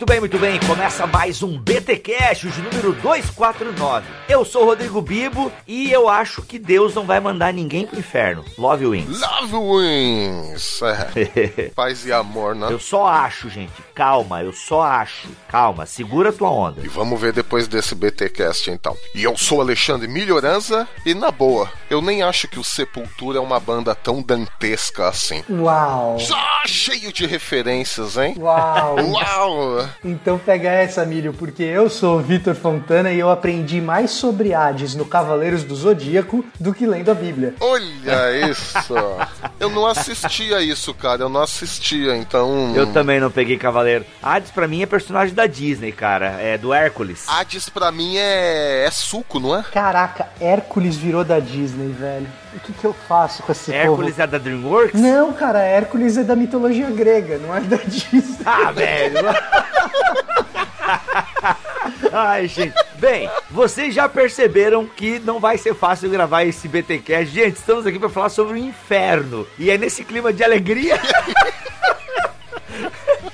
Muito bem, muito bem. Começa mais um BT Cash, de número 249. Eu sou o Rodrigo Bibo e eu acho que Deus não vai mandar ninguém pro inferno. Love Wings. Love Wings. É. Paz e amor, né? Eu só acho, gente. Calma, eu só acho. Calma, segura tua onda. E vamos ver depois desse BTcast então. E eu sou Alexandre Melhoranza e na boa, eu nem acho que o Sepultura é uma banda tão dantesca assim. Uau! Só cheio de referências, hein? Uau! Uau! Então pega essa, Milho, porque eu sou o Vitor Fontana e eu aprendi mais sobre Hades no Cavaleiros do Zodíaco do que lendo a Bíblia. Olha isso! Eu não assistia isso, cara. Eu não assistia, então. Eu também não peguei Cavaleiro. Hades pra mim é personagem da Disney, cara. É do Hércules. Hades pra mim é, é suco, não é? Caraca, Hércules virou da Disney, velho. O que, que eu faço com esse Hércules povo? é da DreamWorks? Não, cara, Hércules é da mitologia grega, não é da Disney. Ah, velho! Ai, gente. Bem, vocês já perceberam que não vai ser fácil gravar esse BTcast. Gente, estamos aqui para falar sobre o inferno. E é nesse clima de alegria.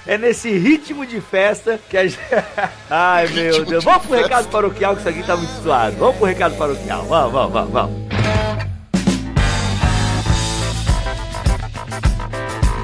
É nesse ritmo de festa que a gente. Ai, meu Ritmo Deus. de Vamos pro festa. recado paroquial, que isso aqui tá muito suado. Vamos pro recado paroquial. Vamos, vamos, vamos, vamos.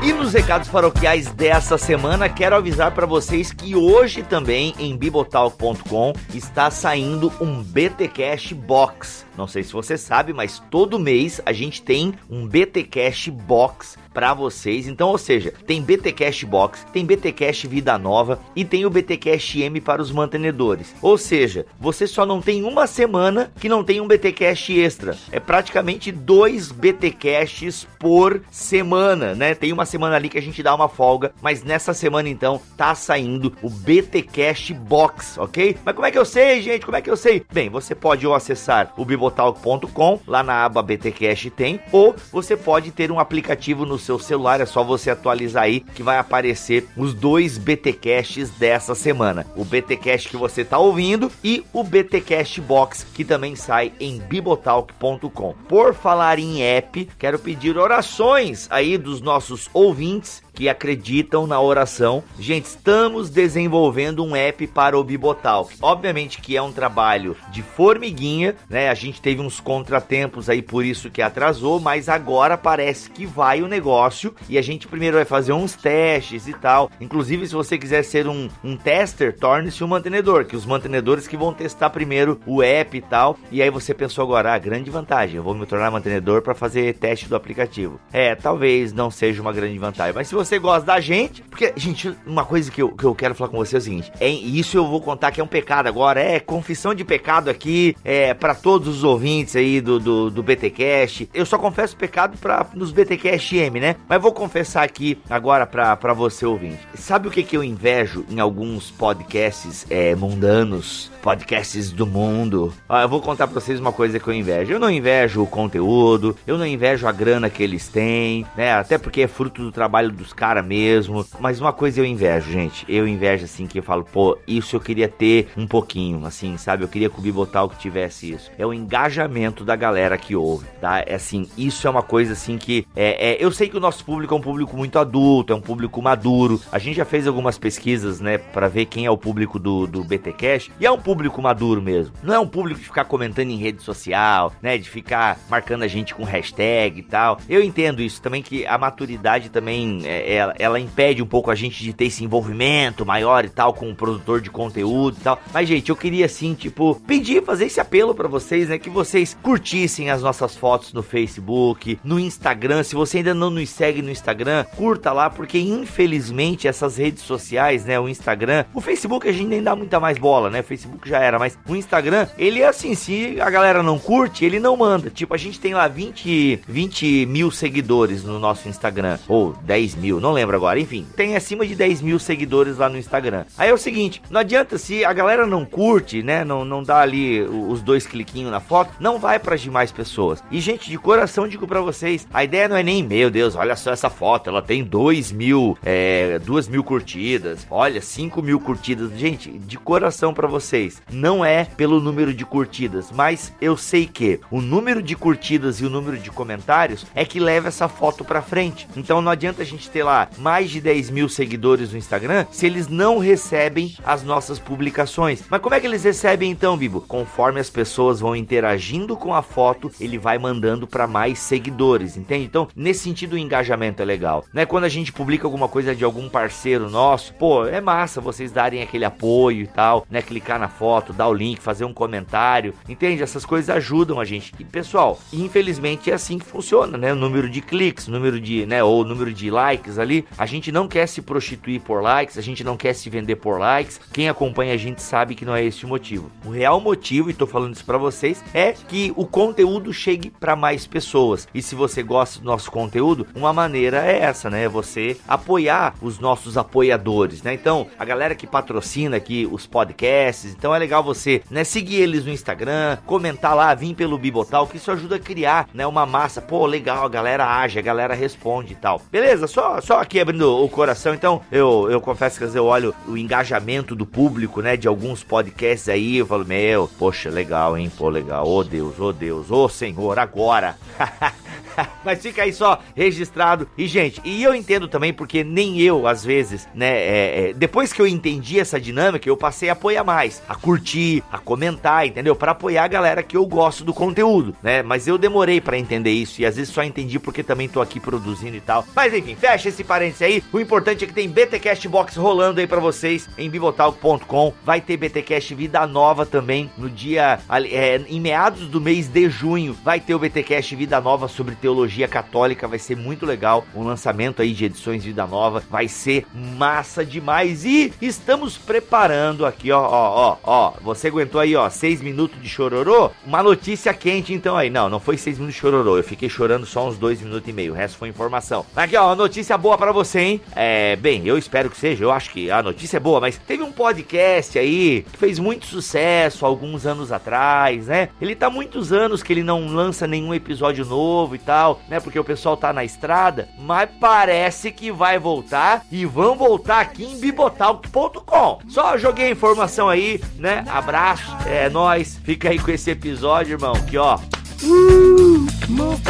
E nos recados paroquiais dessa semana, quero avisar para vocês que hoje também em bibotalk.com está saindo um BTcast Box. Não sei se você sabe, mas todo mês a gente tem um BTcast Box para vocês. Então, ou seja, tem BTcast Box, tem BTcast Vida Nova e tem o BTcast M para os mantenedores. Ou seja, você só não tem uma semana que não tem um BTcast extra. É praticamente dois BTcasts por semana, né? Tem uma semana ali que a gente dá uma folga, mas nessa semana então tá saindo o BTcast Box, ok? Mas como é que eu sei, gente? Como é que eu sei? Bem, você pode ou acessar o bibotalk.com, lá na aba BTcast tem, ou você pode ter um aplicativo no seu celular, é só você atualizar aí que vai aparecer os dois BTcasts dessa semana. O BTcast que você tá ouvindo e o BTcast Box que também sai em bibotalk.com. Por falar em app, quero pedir orações aí dos nossos ouvintes que acreditam na oração. Gente, estamos desenvolvendo um app para o Bibotalk. Obviamente que é um trabalho de formiguinha, né? A gente teve uns contratempos aí por isso que atrasou, mas agora parece que vai o negócio e a gente primeiro vai fazer uns testes e tal. Inclusive, se você quiser ser um, um tester, torne-se um mantenedor, que os mantenedores que vão testar primeiro o app e tal. E aí você pensou agora, ah, grande vantagem, eu vou me tornar mantenedor para fazer teste do aplicativo. É, talvez não seja uma grande vantagem, mas se você gosta da gente, porque, gente, uma coisa que eu, que eu quero falar com você é o seguinte: é, isso eu vou contar que é um pecado agora, é confissão de pecado aqui, é para todos os ouvintes aí do, do, do BTcast. Eu só confesso pecado para nos BTcast M, né? Mas vou confessar aqui agora pra, pra você ouvinte. Sabe o que, que eu invejo em alguns podcasts é, mundanos? Podcasts do mundo. Eu vou contar pra vocês uma coisa que eu invejo. Eu não invejo o conteúdo, eu não invejo a grana que eles têm, né? Até porque é fruto do trabalho dos caras mesmo. Mas uma coisa eu invejo, gente. Eu invejo assim que eu falo, pô, isso eu queria ter um pouquinho, assim, sabe? Eu queria que o Bibotalk tivesse isso. É o engajamento da galera que ouve, tá? É assim, isso é uma coisa assim que é, é, eu sei que o nosso público é um público muito adulto, é um público maduro. A gente já fez algumas pesquisas, né, para ver quem é o público do, do BT Cash, e é um público maduro mesmo. Não é um público de ficar comentando em rede social, né, de ficar marcando a gente com hashtag e tal. Eu entendo isso também que a maturidade também é, ela, ela impede um pouco a gente de ter esse envolvimento maior e tal com o produtor de conteúdo e tal. Mas gente, eu queria assim, tipo, pedir, fazer esse apelo para vocês, né, que vocês curtissem as nossas fotos no Facebook, no Instagram. Se você ainda não nos segue no Instagram, curta lá, porque infelizmente essas redes sociais, né, o Instagram, o Facebook a gente nem dá muita mais bola, né? O Facebook já era, mas o Instagram, ele é assim, se a galera não curte, ele não manda. Tipo, a gente tem lá 20, 20 mil seguidores no nosso Instagram, ou 10 mil, não lembro agora. Enfim, tem acima de 10 mil seguidores lá no Instagram. Aí é o seguinte, não adianta se a galera não curte, né? Não, não dá ali os dois cliquinhos na foto, não vai para demais pessoas. E, gente, de coração digo para vocês, a ideia não é nem, meu Deus, olha só essa foto, ela tem 2 mil, é, 2 mil curtidas, olha, 5 mil curtidas. Gente, de coração para vocês, não é pelo número de curtidas, mas eu sei que o número de curtidas e o número de comentários é que leva essa foto para frente. Então não adianta a gente ter lá mais de 10 mil seguidores no Instagram se eles não recebem as nossas publicações. Mas como é que eles recebem então, Bibo? Conforme as pessoas vão interagindo com a foto, ele vai mandando para mais seguidores, entende? Então, nesse sentido, o engajamento é legal. Né? Quando a gente publica alguma coisa de algum parceiro nosso, pô, é massa vocês darem aquele apoio e tal, né? Clicar na foto, dar o link, fazer um comentário, entende? Essas coisas ajudam a gente. E pessoal, infelizmente é assim que funciona, né? O número de cliques, número de, né, ou o número de likes ali, a gente não quer se prostituir por likes, a gente não quer se vender por likes. Quem acompanha a gente sabe que não é esse o motivo. O real motivo, e tô falando isso para vocês, é que o conteúdo chegue para mais pessoas. E se você gosta do nosso conteúdo, uma maneira é essa, né? Você apoiar os nossos apoiadores, né? Então, a galera que patrocina aqui os podcasts, então é legal você, né, seguir eles no Instagram, comentar lá, vir pelo Bibotal, que isso ajuda a criar, né, uma massa. Pô, legal, a galera age, a galera responde e tal. Beleza? Só só aqui abrindo o coração, então, eu eu confesso que eu olho o engajamento do público, né, de alguns podcasts aí, eu falo, meu, poxa, legal, hein? Pô, legal. Oh, Deus, oh, Deus, oh, Senhor, agora. Mas fica aí só registrado. E, gente, e eu entendo também porque nem eu, às vezes, né? É, é, depois que eu entendi essa dinâmica, eu passei a apoiar mais, a curtir, a comentar, entendeu? Para apoiar a galera que eu gosto do conteúdo, né? Mas eu demorei para entender isso e às vezes só entendi porque também tô aqui produzindo e tal. Mas enfim, fecha esse parênteses aí. O importante é que tem BTcast Box rolando aí para vocês em bibotalk.com. Vai ter BTcast Vida Nova também no dia é, em meados do mês de junho. Vai ter o BTcast Vida Nova sobre teologia católica, vai ser muito legal. O lançamento aí de edições Vida Nova vai ser massa demais. E estamos preparando aqui, ó, ó, ó, ó. Você aguentou aí, ó, seis minutos de chororô? Uma notícia quente, então aí. Não, não foi seis minutos de chororô. Eu fiquei chorando só uns dois minutos e meio. O resto foi informação. Aqui, ó, notícia boa para você, hein? É, bem, eu espero que seja. Eu acho que a notícia é boa, mas teve um podcast aí que fez muito sucesso alguns anos atrás, né? Ele tá muitos anos que ele não lança nenhum episódio novo e tal né? Porque o pessoal tá na estrada, mas parece que vai voltar e vão voltar aqui em bibotalk.com. Só joguei a informação aí, né? Abraço, é nós. Fica aí com esse episódio, irmão, que ó. Uh, move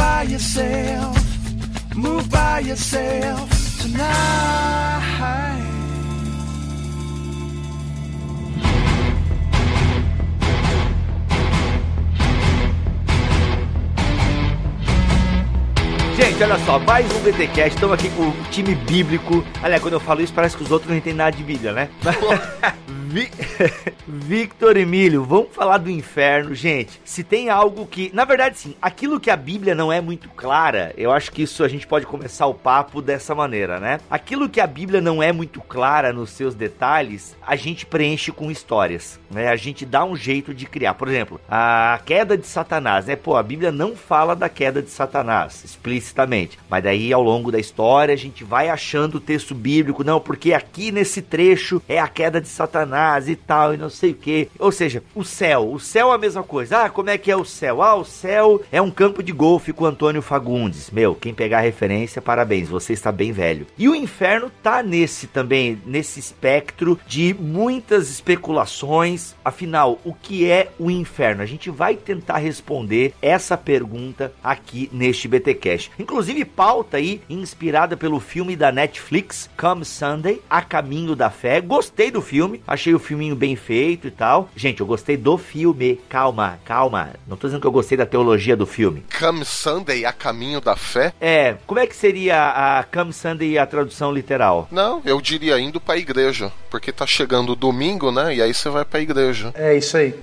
by yourself tonight. Gente, olha só, mais um BTcast, estamos aqui com o time bíblico. Aliás, quando eu falo isso, parece que os outros não entendem nada de Bíblia, né? Vi... Victor Emílio, vamos falar do inferno, gente. Se tem algo que, na verdade, sim, aquilo que a Bíblia não é muito clara, eu acho que isso a gente pode começar o papo dessa maneira, né? Aquilo que a Bíblia não é muito clara nos seus detalhes, a gente preenche com histórias, né? A gente dá um jeito de criar. Por exemplo, a queda de Satanás, né? Pô, a Bíblia não fala da queda de Satanás explicitamente, mas daí ao longo da história a gente vai achando o texto bíblico, não, porque aqui nesse trecho é a queda de Satanás e tal, e não sei o que. Ou seja, o céu. O céu é a mesma coisa. Ah, como é que é o céu? Ah, o céu é um campo de golfe com Antônio Fagundes. Meu, quem pegar a referência, parabéns, você está bem velho. E o inferno tá nesse também, nesse espectro de muitas especulações. Afinal, o que é o inferno? A gente vai tentar responder essa pergunta aqui neste BTcast. Inclusive pauta aí inspirada pelo filme da Netflix Come Sunday, A Caminho da Fé. Gostei do filme, achei achei o filminho bem feito e tal. Gente, eu gostei do filme. Calma, calma. Não tô dizendo que eu gostei da teologia do filme. Come Sunday, a caminho da fé? É, como é que seria a Come Sunday a tradução literal? Não, eu diria indo pra igreja. Porque tá chegando o domingo, né? E aí você vai pra igreja. É isso aí.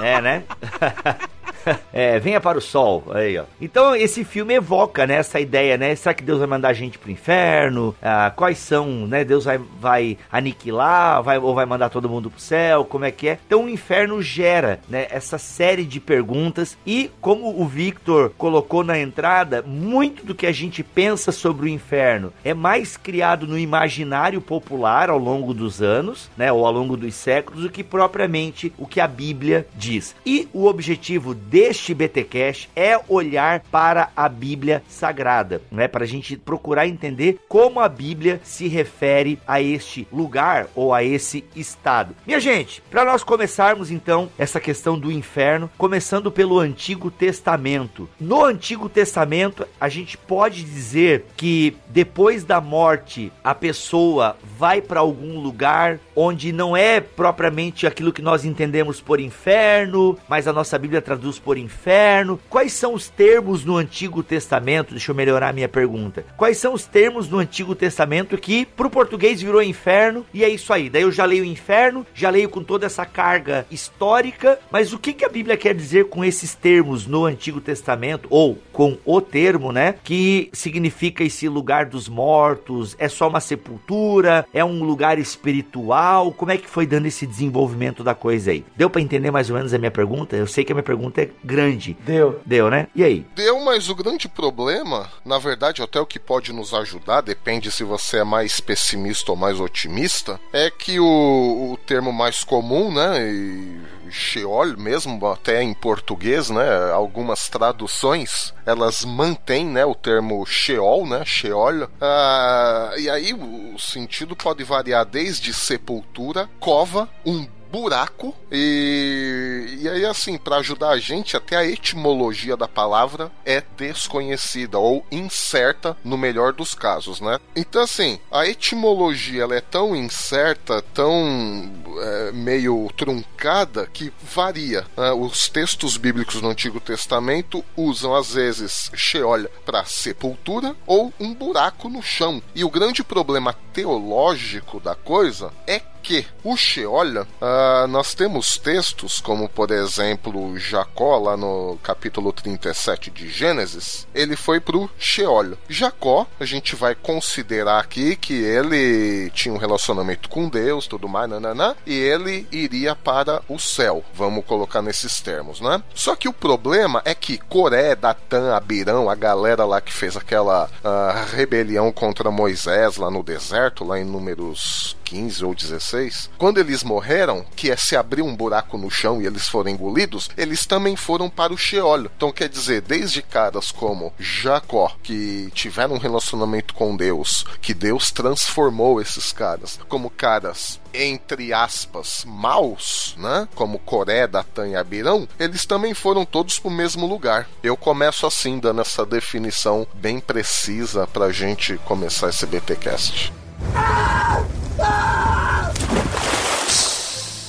é, né? é, venha para o sol. Aí, ó. Então esse filme evoca né, essa ideia, né? Será que Deus vai mandar a gente pro inferno? Ah, quais são, né? Deus vai, vai aniquilar, vai, ou vai mandar todo mundo pro céu? Como é que é? Então o inferno gera né, essa série de perguntas e, como o Victor colocou na entrada, muito do que a gente pensa sobre o inferno é mais criado no imaginário popular ao longo dos anos, né? Ou ao longo dos séculos, do que propriamente o que a Bíblia diz. E o objetivo deste BTcast é olhar para a Bíblia Sagrada, né? Para a gente procurar entender como a Bíblia se refere a este lugar ou a esse estado. Minha gente, para nós começarmos então essa questão do inferno, começando pelo Antigo Testamento. No Antigo Testamento, a gente pode dizer que depois da morte a pessoa vai para algum lugar onde não é propriamente aquilo que nós entendemos por inferno, mas a nossa Bíblia traduz por inferno. Quais são os termos no Antigo Testamento? Deixa eu melhorar a minha pergunta. Quais são os termos no Antigo Testamento que pro português virou inferno e é isso aí? Daí eu já leio inferno, já leio com toda essa carga histórica, mas o que, que a Bíblia quer dizer com esses termos no Antigo Testamento ou com o termo, né? Que significa esse lugar dos mortos? É só uma sepultura? É um lugar espiritual? Como é que foi dando esse desenvolvimento da coisa aí? Deu para entender mais ou menos a minha pergunta? Eu sei que a minha pergunta é grande. Deu. Deu, né? E aí? Deu, mas o grande problema, na verdade, até o que pode nos ajudar, depende se você é mais pessimista ou mais otimista, é que o, o termo mais comum, né? E Sheol mesmo, até em português, né? Algumas traduções elas mantêm, né, o termo Sheol, né? Sheol. Ah, e aí o sentido pode variar desde sepultura, cova, um buraco e, e aí assim para ajudar a gente até a etimologia da palavra é desconhecida ou incerta no melhor dos casos, né? Então assim a etimologia ela é tão incerta, tão é, meio truncada que varia. Né? Os textos bíblicos no Antigo Testamento usam às vezes Sheol para sepultura ou um buraco no chão. E o grande problema teológico da coisa é que o Sheol, uh, nós temos textos como, por exemplo, Jacó, lá no capítulo 37 de Gênesis, ele foi pro Sheol. Jacó, a gente vai considerar aqui que ele tinha um relacionamento com Deus, tudo mais, nananã, e ele iria para o céu, vamos colocar nesses termos, né? Só que o problema é que Coré, Datã, Abirão, a galera lá que fez aquela uh, rebelião contra Moisés lá no deserto, lá em Números 15 ou 16, quando eles morreram, que é se abrir um buraco no chão e eles foram engolidos, eles também foram para o Sheol. Então quer dizer, desde caras como Jacó, que tiveram um relacionamento com Deus, que Deus transformou esses caras, como caras entre aspas, maus, né? Como Coré, Datan e Abirão, eles também foram todos para o mesmo lugar. Eu começo assim, dando essa definição bem precisa para a gente começar esse BTcast.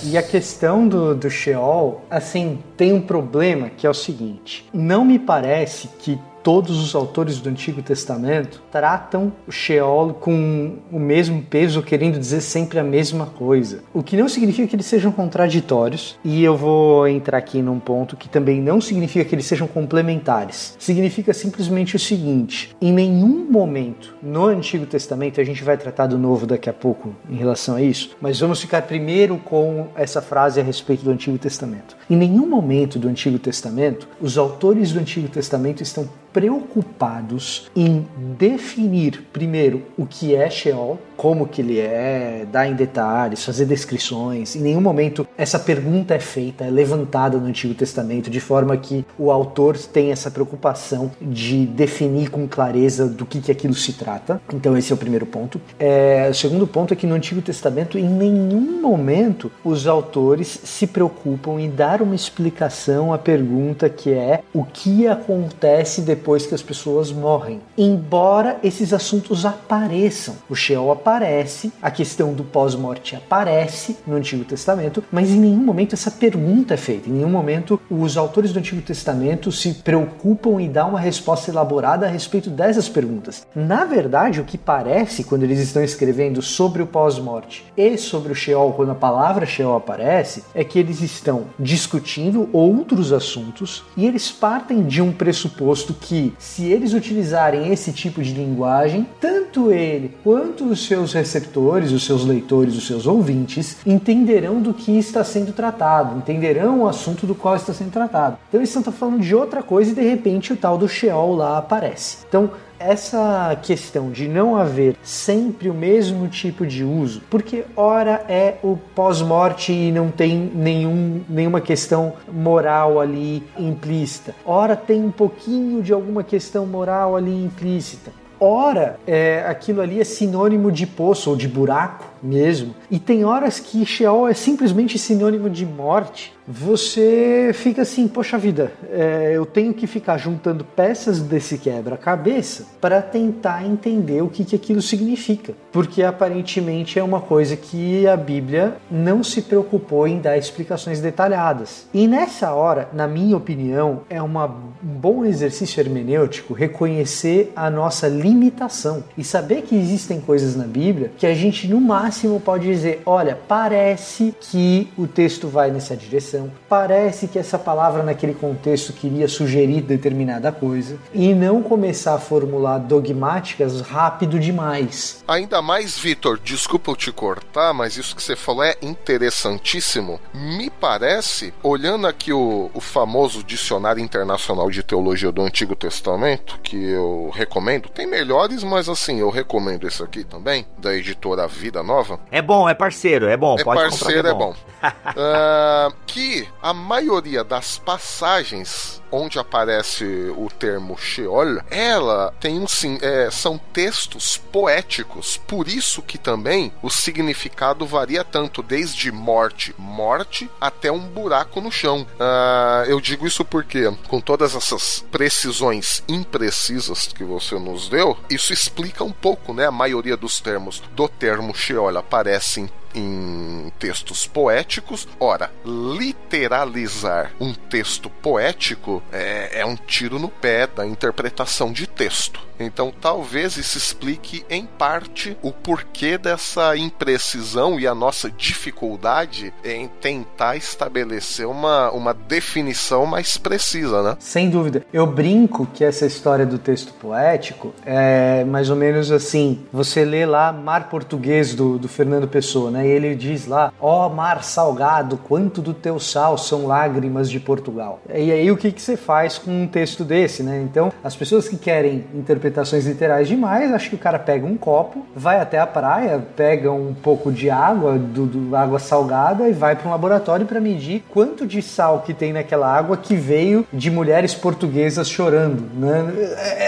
E a questão do, do Sheol, assim, tem um problema que é o seguinte: não me parece que todos os autores do Antigo Testamento tratam o Sheol com o mesmo peso, querendo dizer sempre a mesma coisa. O que não significa que eles sejam contraditórios, e eu vou entrar aqui num ponto que também não significa que eles sejam complementares. Significa simplesmente o seguinte: em nenhum momento no Antigo Testamento, a gente vai tratar do Novo daqui a pouco em relação a isso, mas vamos ficar primeiro com essa frase a respeito do Antigo Testamento. Em nenhum momento do Antigo Testamento, os autores do Antigo Testamento estão preocupados em definir primeiro o que é Sheol, como que ele é, dar em detalhes, fazer descrições. Em nenhum momento essa pergunta é feita, é levantada no Antigo Testamento de forma que o autor tem essa preocupação de definir com clareza do que, que aquilo se trata. Então esse é o primeiro ponto. É, o segundo ponto é que no Antigo Testamento em nenhum momento os autores se preocupam em dar uma explicação à pergunta que é o que acontece depois depois que as pessoas morrem. Embora esses assuntos apareçam, o Sheol aparece, a questão do pós-morte aparece no Antigo Testamento, mas em nenhum momento essa pergunta é feita, em nenhum momento os autores do Antigo Testamento se preocupam em dar uma resposta elaborada a respeito dessas perguntas. Na verdade, o que parece quando eles estão escrevendo sobre o pós-morte e sobre o Sheol, quando a palavra Sheol aparece, é que eles estão discutindo outros assuntos e eles partem de um pressuposto que, se eles utilizarem esse tipo de linguagem, tanto ele quanto os seus receptores, os seus leitores, os seus ouvintes entenderão do que está sendo tratado, entenderão o assunto do qual está sendo tratado. Então eles estão falando de outra coisa e de repente o tal do Sheol lá aparece. Então essa questão de não haver sempre o mesmo tipo de uso, porque ora é o pós-morte e não tem nenhum, nenhuma questão moral ali implícita, ora tem um pouquinho de alguma questão moral ali implícita. Ora, é, aquilo ali é sinônimo de poço ou de buraco mesmo. E tem horas que Sheol é simplesmente sinônimo de morte você fica assim, poxa vida, é, eu tenho que ficar juntando peças desse quebra-cabeça para tentar entender o que, que aquilo significa, porque aparentemente é uma coisa que a Bíblia não se preocupou em dar explicações detalhadas. E nessa hora, na minha opinião, é uma, um bom exercício hermenêutico reconhecer a nossa limitação e saber que existem coisas na Bíblia que a gente no máximo pode dizer, olha, parece que o texto vai nessa direção parece que essa palavra naquele contexto queria sugerir determinada coisa e não começar a formular dogmáticas rápido demais. Ainda mais, Vitor, desculpa eu te cortar, mas isso que você falou é interessantíssimo. Me parece, olhando aqui o, o famoso Dicionário Internacional de Teologia do Antigo Testamento, que eu recomendo, tem melhores, mas assim, eu recomendo esse aqui também, da editora Vida Nova. É bom, é parceiro, é bom. É parceiro, é bom. É bom. uh, que a maioria das passagens onde aparece o termo Sheol, ela tem um sim, é, são textos poéticos, por isso que também o significado varia tanto desde morte, morte até um buraco no chão. Uh, eu digo isso porque, com todas essas precisões imprecisas que você nos deu, isso explica um pouco, né? A maioria dos termos do termo Sheol aparecem em textos poéticos. Ora, literalizar um texto poético é, é um tiro no pé da interpretação de texto. Então, talvez isso explique em parte o porquê dessa imprecisão e a nossa dificuldade em tentar estabelecer uma, uma definição mais precisa, né? Sem dúvida. Eu brinco que essa história do texto poético é mais ou menos assim: você lê lá Mar Português do, do Fernando Pessoa, né? Ele diz lá: Ó oh, mar salgado, quanto do teu sal são lágrimas de Portugal. E aí o que, que você faz com um texto desse, né? Então, as pessoas que querem interpretações literais demais, acho que o cara pega um copo, vai até a praia, pega um pouco de água, do, do água salgada, e vai para um laboratório para medir quanto de sal que tem naquela água que veio de mulheres portuguesas chorando. Né? É,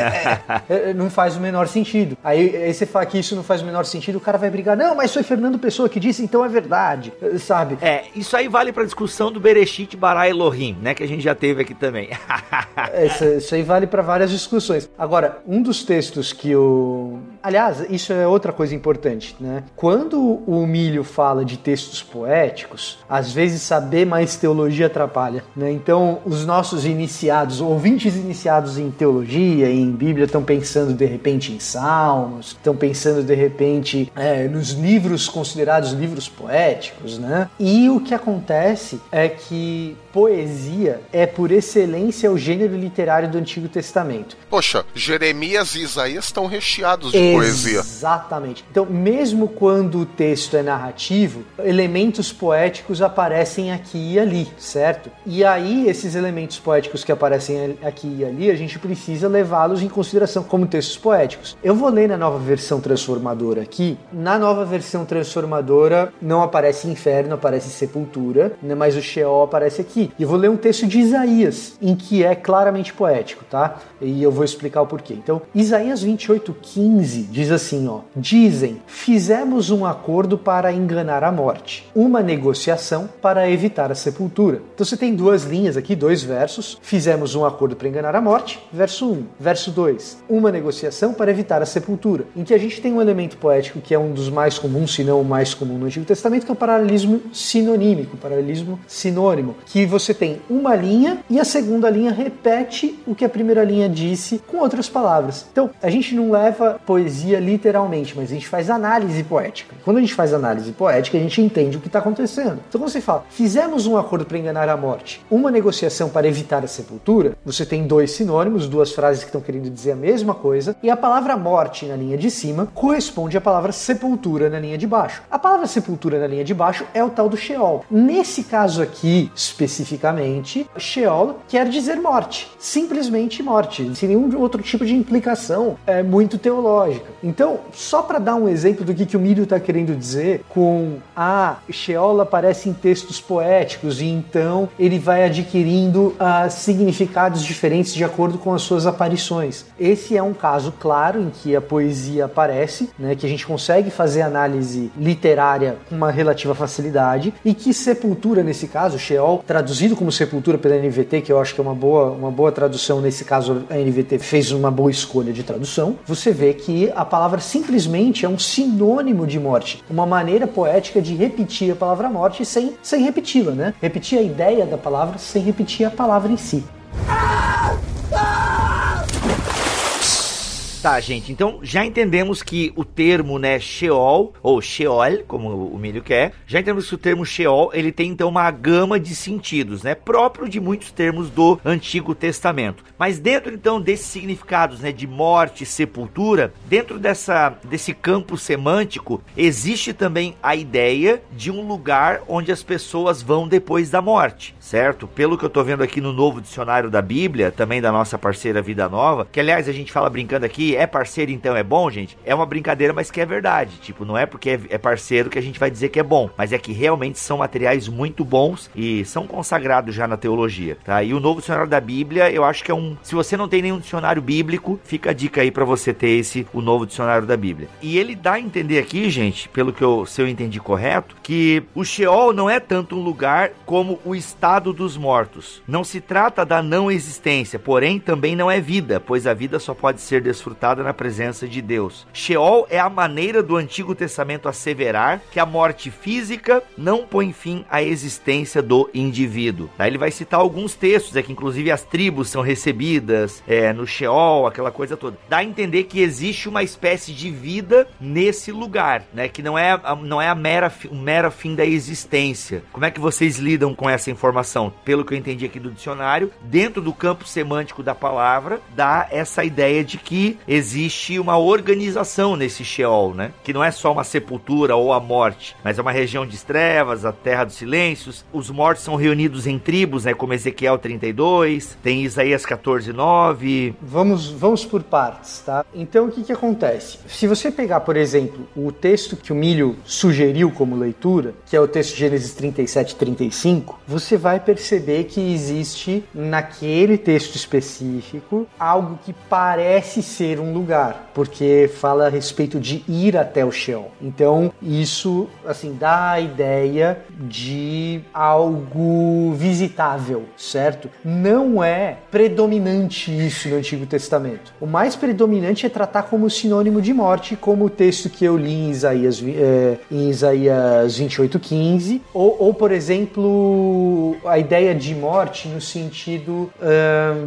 é, é, não faz o menor sentido. Aí, aí você fala que isso não faz o menor sentido, o cara vai brigar. Não, mas foi Fernando Pessoa que disse, então é verdade, sabe? É, isso aí vale pra discussão do Bereshit Bara Elohim, né? Que a gente já teve aqui também. isso, isso aí vale para várias discussões. Agora, um dos textos que o. Aliás, isso é outra coisa importante, né? Quando o Milho fala de textos poéticos, às vezes saber mais teologia atrapalha, né? Então, os nossos iniciados, ouvintes iniciados em teologia, em Bíblia, estão pensando de repente em Salmos, estão pensando de repente é, nos livros considerados livros poéticos, né? E o que acontece é que poesia é por excelência o gênero literário do Antigo Testamento. Poxa, Jeremias e Isaías estão recheados de Exatamente. poesia. Exatamente. Então, mesmo quando o texto é narrativo, elementos poéticos aparecem aqui e ali, certo? E aí, esses elementos poéticos que aparecem aqui e ali, a gente precisa levá-los em consideração como textos poéticos. Eu vou ler na nova versão transformadora aqui. Na nova versão transformadora, não aparece inferno, aparece sepultura, né, mas o Sheol aparece aqui. E vou ler um texto de Isaías, em que é claramente poético, tá? E eu vou explicar o porquê. Então, Isaías 28:15 diz assim, ó: Dizem: "Fizemos um acordo para enganar a morte, uma negociação para evitar a sepultura". Então você tem duas linhas aqui, dois versos. Fizemos um acordo para enganar a morte, verso 1. Verso 2, uma negociação para evitar a sepultura, em que a gente tem um elemento poético que é um dos mais comuns, se não o mais comum no Antigo Testamento, que é o paralelismo sinonímico, paralelismo sinônimo, que você tem uma linha e a segunda linha repete o que a primeira linha disse com outras palavras. Então, a gente não leva poesia literalmente, mas a gente faz análise poética. Quando a gente faz análise poética, a gente entende o que está acontecendo. Então, quando você fala, fizemos um acordo para enganar a morte, uma negociação para evitar a sepultura, você tem dois sinônimos, duas frases que estão querendo dizer a mesma coisa, e a palavra morte na linha de cima corresponde à palavra sepultura na linha de baixo. A palavra sepultura na linha de baixo é o tal do Sheol. Nesse caso aqui, especificamente, Sheol quer dizer morte, simplesmente morte, sem nenhum outro tipo de implicação é, muito teológica. Então, só para dar um exemplo do que, que o Mírio está querendo dizer com a ah, Sheol aparece em textos poéticos e então ele vai adquirindo ah, significados diferentes de acordo com as suas aparições. Esse é um caso claro em que a poesia aparece, né, que a gente consegue fazer análise literária com uma relativa facilidade e que sepultura nesse caso, Sheol, traduzido como sepultura pela NVT, que eu acho que é uma boa, uma boa tradução nesse caso, a NVT fez uma boa escolha de tradução. Você vê que a palavra simplesmente é um sinônimo de morte, uma maneira poética de repetir a palavra morte sem, sem repeti-la, né? Repetir a ideia da palavra sem repetir a palavra em si. Ah! Ah! Tá, gente, então já entendemos que o termo, né, Sheol, ou Sheol, como o Milho quer, já entendemos que o termo Sheol, ele tem então uma gama de sentidos, né, próprio de muitos termos do Antigo Testamento. Mas dentro então desses significados, né, de morte, sepultura, dentro dessa desse campo semântico, existe também a ideia de um lugar onde as pessoas vão depois da morte, certo? Pelo que eu tô vendo aqui no novo dicionário da Bíblia, também da nossa parceira Vida Nova, que aliás a gente fala brincando aqui é parceiro então é bom, gente, é uma brincadeira, mas que é verdade. Tipo, não é porque é, é parceiro que a gente vai dizer que é bom, mas é que realmente são materiais muito bons e são consagrados já na teologia, tá? E o novo dicionário da Bíblia, eu acho que é um. Se você não tem nenhum dicionário bíblico, fica a dica aí para você ter esse, o novo dicionário da Bíblia. E ele dá a entender aqui, gente, pelo que eu, se eu entendi correto, que o Sheol não é tanto um lugar como o estado dos mortos. Não se trata da não existência, porém também não é vida, pois a vida só pode ser desfrutada desfrutada na presença de Deus. Sheol é a maneira do Antigo Testamento asseverar que a morte física não põe fim à existência do indivíduo. Daí ele vai citar alguns textos, é que inclusive as tribos são recebidas é, no Sheol, aquela coisa toda. Dá a entender que existe uma espécie de vida nesse lugar, né? Que não é, não é a mera, o mero fim da existência. Como é que vocês lidam com essa informação? Pelo que eu entendi aqui do dicionário, dentro do campo semântico da palavra, dá essa ideia de que existe uma organização nesse Sheol, né? Que não é só uma sepultura ou a morte, mas é uma região de trevas, a terra dos silêncios. Os mortos são reunidos em tribos, né? Como Ezequiel 32, tem Isaías 14, 9. Vamos, vamos por partes, tá? Então o que, que acontece? Se você pegar, por exemplo, o texto que o Milho sugeriu como leitura, que é o texto de Gênesis 37, 35, você vai perceber que existe naquele texto específico algo que parece ser um lugar, porque fala a respeito de ir até o Sheol. Então, isso assim dá a ideia de algo visitável, certo? Não é predominante isso no Antigo Testamento. O mais predominante é tratar como sinônimo de morte, como o texto que eu li em Isaías, é, em Isaías 28:15, ou, ou por exemplo, a ideia de morte no sentido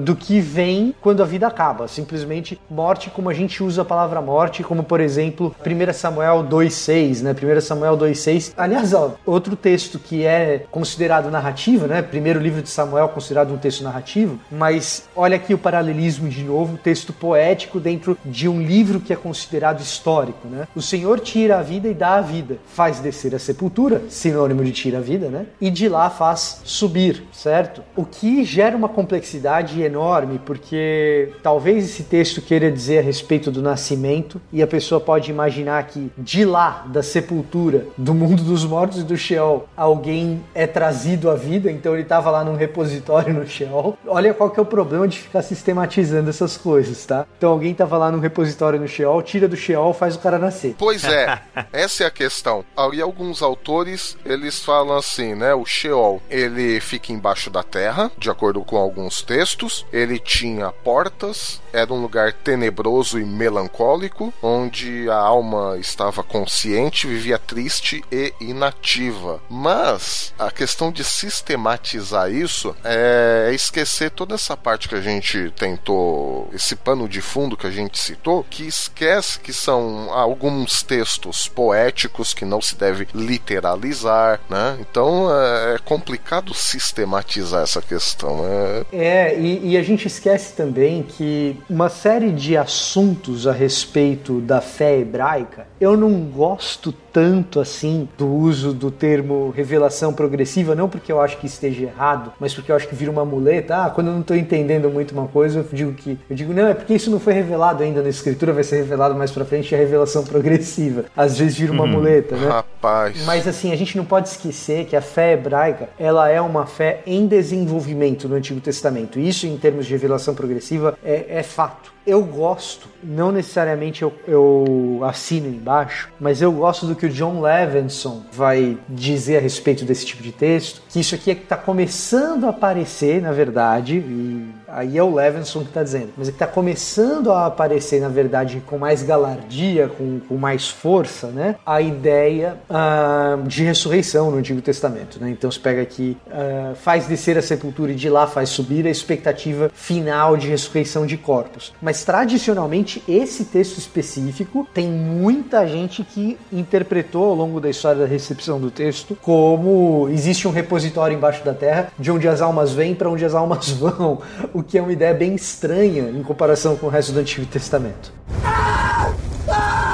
do que vem quando a vida acaba, simplesmente morte morte como a gente usa a palavra morte, como por exemplo 1 Samuel 2,6, né? 1 Samuel 2,6. Aliás, ó, outro texto que é considerado narrativo, né? Primeiro livro de Samuel considerado um texto narrativo, mas olha aqui o paralelismo de novo, texto poético dentro de um livro que é considerado histórico, né? O Senhor tira a vida e dá a vida, faz descer a sepultura, sinônimo de tira a vida, né? E de lá faz subir, certo? O que gera uma complexidade enorme, porque talvez esse texto queira dizer dizer a respeito do nascimento e a pessoa pode imaginar que de lá, da sepultura, do mundo dos mortos e do Sheol, alguém é trazido à vida, então ele estava lá num repositório no Sheol. Olha qual que é o problema de ficar sistematizando essas coisas, tá? Então alguém estava lá num repositório no Sheol, tira do Sheol, faz o cara nascer. Pois é, essa é a questão. E alguns autores, eles falam assim, né? O Sheol, ele fica embaixo da terra, de acordo com alguns textos. Ele tinha portas, era um lugar tenebroso e melancólico, onde a alma estava consciente, vivia triste e inativa. Mas a questão de sistematizar isso é esquecer toda essa parte que a gente tentou, esse pano de fundo que a gente citou, que esquece que são alguns textos poéticos que não se deve literalizar, né? Então é complicado sistematizar essa questão. É, é e, e a gente esquece também que uma série de assuntos a respeito da fé hebraica, eu não gosto tanto assim do uso do termo revelação progressiva, não porque eu acho que esteja errado, mas porque eu acho que vira uma muleta. Ah, quando eu não estou entendendo muito uma coisa, eu digo que eu digo não, é porque isso não foi revelado ainda na escritura, vai ser revelado mais para frente, é revelação progressiva. Às vezes vira uma hum, muleta, né? Rapaz. Mas assim, a gente não pode esquecer que a fé hebraica, ela é uma fé em desenvolvimento no Antigo Testamento. Isso em termos de revelação progressiva é, é fato eu gosto, não necessariamente eu, eu, assino embaixo, mas eu gosto do que o John Levinson vai dizer a respeito desse tipo de texto, que isso aqui é que está começando a aparecer, na verdade, e aí é o Levinson que está dizendo, mas é que está começando a aparecer, na verdade, com mais galardia, com, com mais força, né, a ideia uh, de ressurreição no Antigo Testamento. Né? Então se pega aqui, uh, faz descer a sepultura e de lá faz subir a expectativa final de ressurreição de corpos. Mas tradicionalmente esse texto específico tem muita gente que interpretou ao longo da história da recepção do texto como existe um repositório embaixo da terra de onde as almas vêm para onde as almas vão, que é uma ideia bem estranha em comparação com o resto do Antigo Testamento. Ah!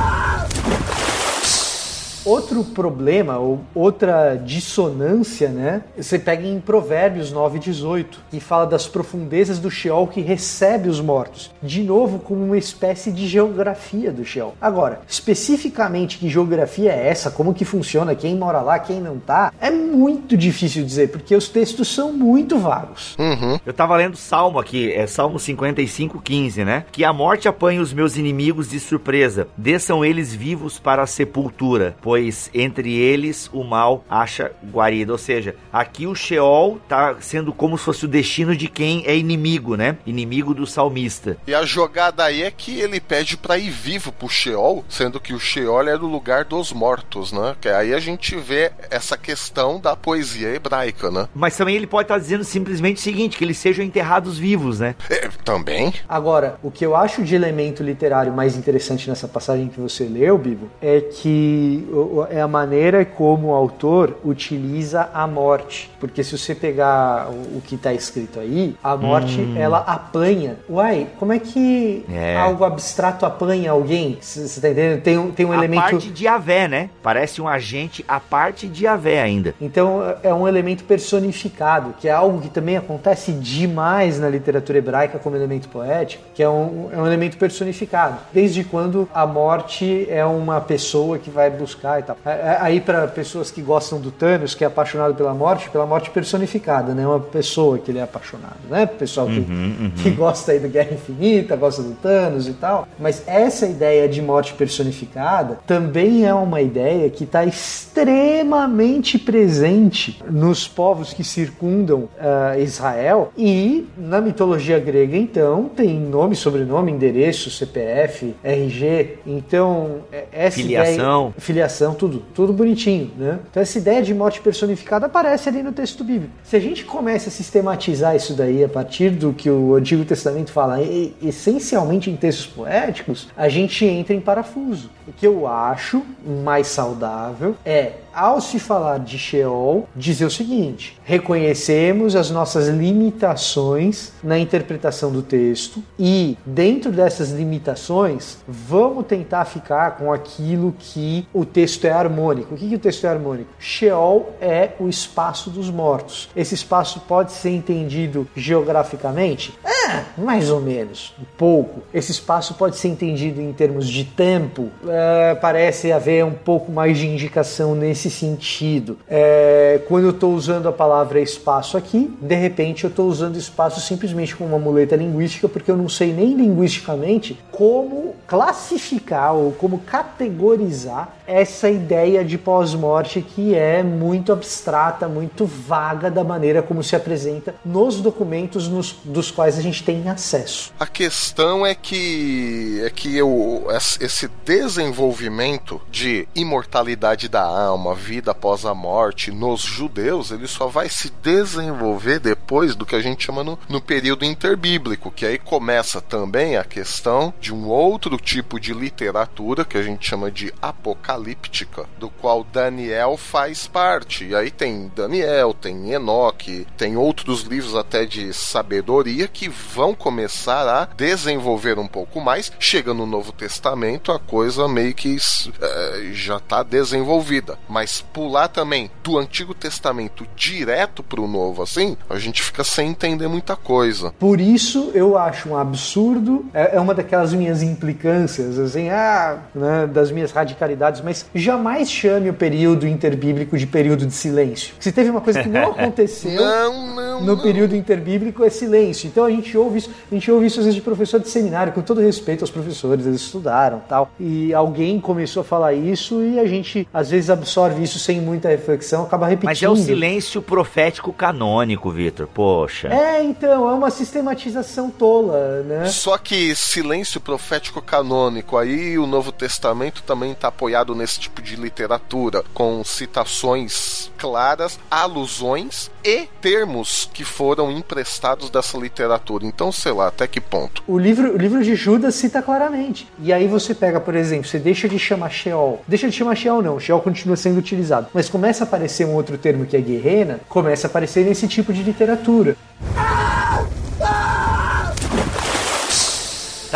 Outro problema, ou outra dissonância, né? Você pega em Provérbios 9, 18, que fala das profundezas do Sheol que recebe os mortos. De novo, como uma espécie de geografia do Sheol. Agora, especificamente que geografia é essa? Como que funciona? Quem mora lá, quem não tá? É muito difícil dizer, porque os textos são muito vagos. Uhum. Eu tava lendo Salmo aqui, é Salmo 55, 15, né? Que a morte apanha os meus inimigos de surpresa, desçam eles vivos para a sepultura, pois pois entre eles o mal acha guarida. Ou seja, aqui o Sheol está sendo como se fosse o destino de quem é inimigo, né? Inimigo do salmista. E a jogada aí é que ele pede para ir vivo pro Sheol, sendo que o Sheol é do lugar dos mortos, né? Que aí a gente vê essa questão da poesia hebraica, né? Mas também ele pode estar tá dizendo simplesmente o seguinte, que eles sejam enterrados vivos, né? É, também. Agora, o que eu acho de elemento literário mais interessante nessa passagem que você leu, Bibo, é que é a maneira como o autor utiliza a morte. Porque se você pegar o, que está escrito aí, a morte hum. ela apanha. Uai, como é que é. algo abstrato apanha alguém? Você está entendendo? Tem, um, tem um a elemento. A parte de Avé, né? Parece um agente a parte de Avé ainda. Então é um elemento personificado, que é algo que também acontece demais na literatura hebraica como elemento poético, que é um, é um elemento personificado. Desde quando a morte é uma pessoa que vai buscar e tal. É, é, aí para pessoas que gostam do Thanos, que é apaixonado pela morte, pela morte personificada, né? Uma pessoa que ele é apaixonado, né? Pessoal que, uhum, uhum. que gosta aí do Guerra Infinita, gosta do Thanos e tal. Mas essa ideia de morte personificada também é uma ideia que está extremamente presente nos povos que circundam uh, Israel e na mitologia grega, então, tem nome, sobrenome, endereço, CPF, RG. Então, é, essa filiação. ideia. Filiação tudo, tudo bonitinho, né? Então essa ideia de morte personificada aparece ali no texto bíblico. Se a gente começa a sistematizar isso daí a partir do que o Antigo Testamento fala, essencialmente em textos poéticos, a gente entra em parafuso. O que eu acho mais saudável é ao se falar de Sheol, dizer o seguinte: reconhecemos as nossas limitações na interpretação do texto e, dentro dessas limitações, vamos tentar ficar com aquilo que o texto é harmônico. O que, que o texto é harmônico? Sheol é o espaço dos mortos. Esse espaço pode ser entendido geograficamente? É, É, mais ou menos, um pouco. Esse espaço pode ser entendido em termos de tempo, é, parece haver um pouco mais de indicação nesse sentido. É, quando eu estou usando a palavra espaço aqui, de repente eu estou usando espaço simplesmente como uma muleta linguística, porque eu não sei nem linguisticamente como classificar ou como categorizar essa ideia de pós-morte que é muito abstrata, muito vaga da maneira como se apresenta nos documentos nos, dos quais a gente tem acesso. A questão é que é que eu, esse desenvolvimento de imortalidade da alma, vida após a morte nos judeus, ele só vai se desenvolver depois do que a gente chama no, no período interbíblico, que aí começa também a questão de um outro tipo de literatura que a gente chama de apocalíptica, do qual Daniel faz parte. E aí tem Daniel, tem Enoque, tem outros livros até de sabedoria que vão começar a desenvolver um pouco mais. Chega no Novo Testamento, a coisa meio que é, já está desenvolvida. Mas pular também do Antigo Testamento direto para o Novo, assim, a gente fica sem entender muita coisa. Por isso eu acho um absurdo, é, é uma daquelas minhas implicâncias, assim, ah, né, das minhas radicalidades, mas jamais chame o período interbíblico de período de silêncio. Se teve uma coisa que não aconteceu não, não, no não. período interbíblico é silêncio. Então a gente ouve isso, a gente ouve isso às vezes de professor de seminário, com todo respeito aos professores, eles estudaram tal. E alguém começou a falar isso e a gente às vezes absorve isso sem muita reflexão, acaba repetindo. Mas é o silêncio profético canônico, Vitor. Poxa. É, então, é uma sistematização tola, né? Só que silêncio profético canônico, aí o Novo Testamento também está apoiado nesse tipo de literatura, com citações claras, alusões e termos que foram emprestados dessa literatura. Então, sei lá, até que ponto. O livro, o livro de Judas cita claramente. E aí você pega, por exemplo, você deixa de chamar Sheol. Deixa de chamar Sheol, não. Sheol continua sendo utilizado. Mas começa a aparecer um outro termo que é guerrena, começa a aparecer nesse tipo de literatura.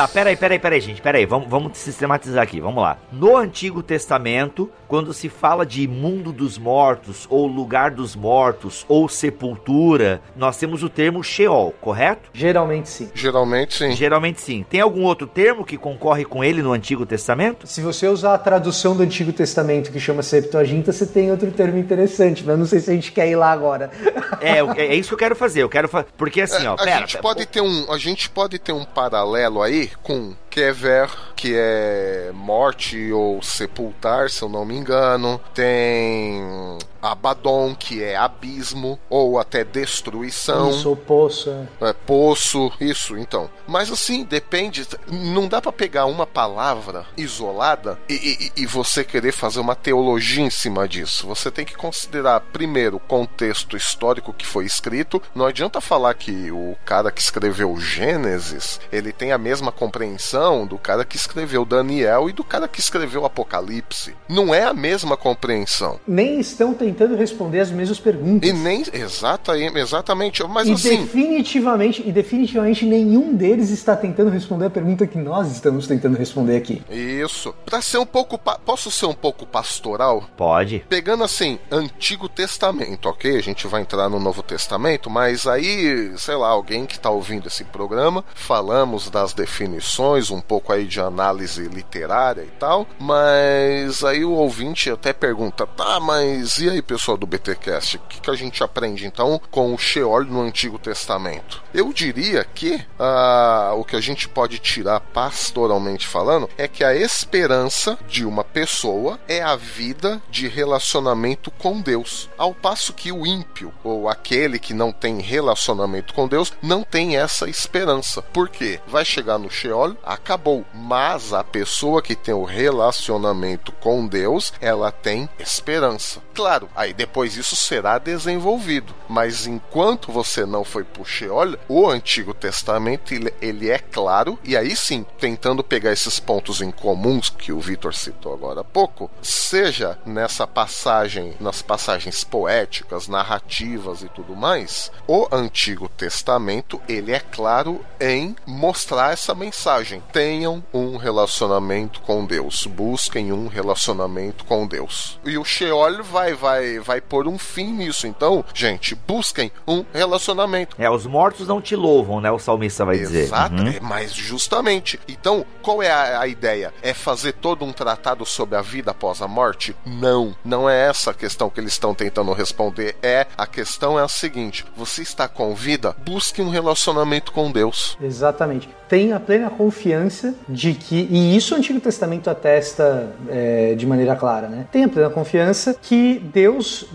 Tá, peraí, peraí, peraí, gente, peraí, vamos, vamos sistematizar aqui, vamos lá. No Antigo Testamento, quando se fala de mundo dos mortos, ou lugar dos mortos, ou sepultura, nós temos o termo Sheol, correto? Geralmente sim. Geralmente sim. Geralmente sim. Tem algum outro termo que concorre com ele no Antigo Testamento? Se você usar a tradução do Antigo Testamento que chama Septuaginta, você tem outro termo interessante, mas não sei se a gente quer ir lá agora. É, é isso que eu quero fazer. Eu quero fa porque assim, ó, É, a pera, gente pera, pode ter um, a gente pode ter um paralelo aí com Kever, que é morte ou sepultar, se eu não me engano. Tem Abaddon, que é abismo ou até destruição. Isso, poço. é. Poço, isso, então. Mas assim, depende. Não dá pra pegar uma palavra isolada e, e- e você querer fazer uma teologia em cima disso. Você tem que considerar, primeiro, o contexto histórico que foi escrito. Não adianta falar que o cara que escreveu Gênesis ele tem a mesma compreensão do cara que escreveu Daniel e do cara que escreveu Apocalipse. Não é a mesma compreensão. Nem estão tentando responder as mesmas perguntas. E nem. Exata, exatamente. Mas E assim. definitivamente, e definitivamente nenhum deles está tentando responder a pergunta que nós estamos tentando responder aqui. Isso. Pra ser um pouco. Posso ser um pouco pastoral? Pode. Pegando assim, Antigo Testamento, ok? A gente vai entrar no Novo Testamento, mas aí, sei lá, alguém que tá ouvindo esse programa, falamos das definições, um pouco aí de análise literária e tal, mas aí o ouvinte até pergunta, tá, mas e aí, pessoal do BTcast, o que, que a gente aprende então com o Sheol no Antigo Testamento? Eu diria que ah, o que a gente pode tirar pastoralmente falando é que a esperança de uma pessoa é a vida de relacionamento com Deus, ao passo que o ímpio ou aquele que não tem relacionamento com Deus não tem essa esperança. Por quê? Vai chegar no Sheol, acabou, mas a pessoa que tem o relacionamento com Deus, ela tem esperança. Claro, aí depois isso será desenvolvido, mas enquanto você não foi pro Sheol, o Antigo Testamento ele é claro, e aí sim, tentando pegar esses pontos em comuns que o Vitor citou agora há pouco, seja nessa passagem, nas passagens poéticas, narrativas e tudo mais, o Antigo Testamento ele é claro em mostrar essa mensagem. tenham um relacionamento com Deus, busquem um relacionamento com Deus. E o Sheol vai vai vai pôr um fim nisso. Então, gente, busquem um relacionamento. É, os mortos não te louvam, né? O salmista vai dizer. Exato, uhum. É, mas justamente. Então, qual é a, a ideia? É fazer todo um tratado sobre a vida após a morte? Não, não é essa a questão que eles estão tentando responder. É a questão é a seguinte: você está com vida, busque um relacionamento com Deus. Exatamente tenha plena confiança de que, e isso o Antigo Testamento atesta é, de maneira clara, né? Tenha plena confiança que Deus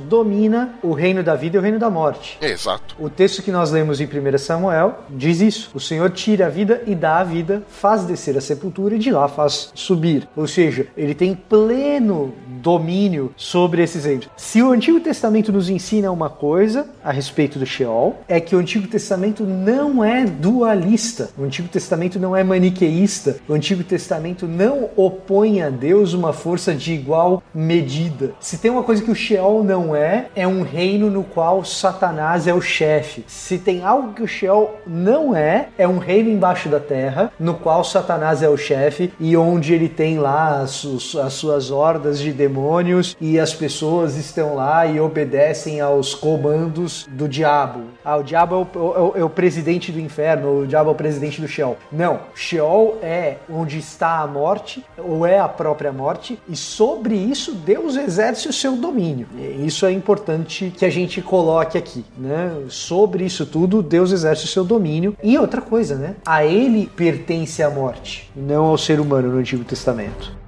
domina o reino da vida e o reino da morte. Exato. O texto que nós lemos em 1 Samuel diz isso: o Senhor tira a vida e dá a vida, faz descer a sepultura e de lá faz subir. Ou seja, ele tem pleno domínio sobre esses reinos. Se o Antigo Testamento nos ensina uma coisa a respeito do Sheol, é que o Antigo Testamento não é dualista. O Antigo Testamento Testamento não é maniqueísta. O Antigo Testamento não opõe a Deus uma força de igual medida. Se tem uma coisa que o Sheol não é, é um reino no qual Satanás é o chefe. Se tem algo que o Sheol não é, é um reino embaixo da terra, no qual Satanás é o chefe e onde ele tem lá as, as suas hordas de demônios e as pessoas estão lá e obedecem aos comandos do diabo. Ah, o diabo é o, é o, é o presidente do inferno, o diabo é o presidente do Sheol. Não, Sheol é onde está a morte, ou é a própria morte, e sobre isso Deus exerce o seu domínio. E isso é importante que a gente coloque aqui, né? Sobre isso tudo, Deus exerce o seu domínio. E outra coisa, né? A ele pertence a morte, não ao ser humano no Antigo Testamento.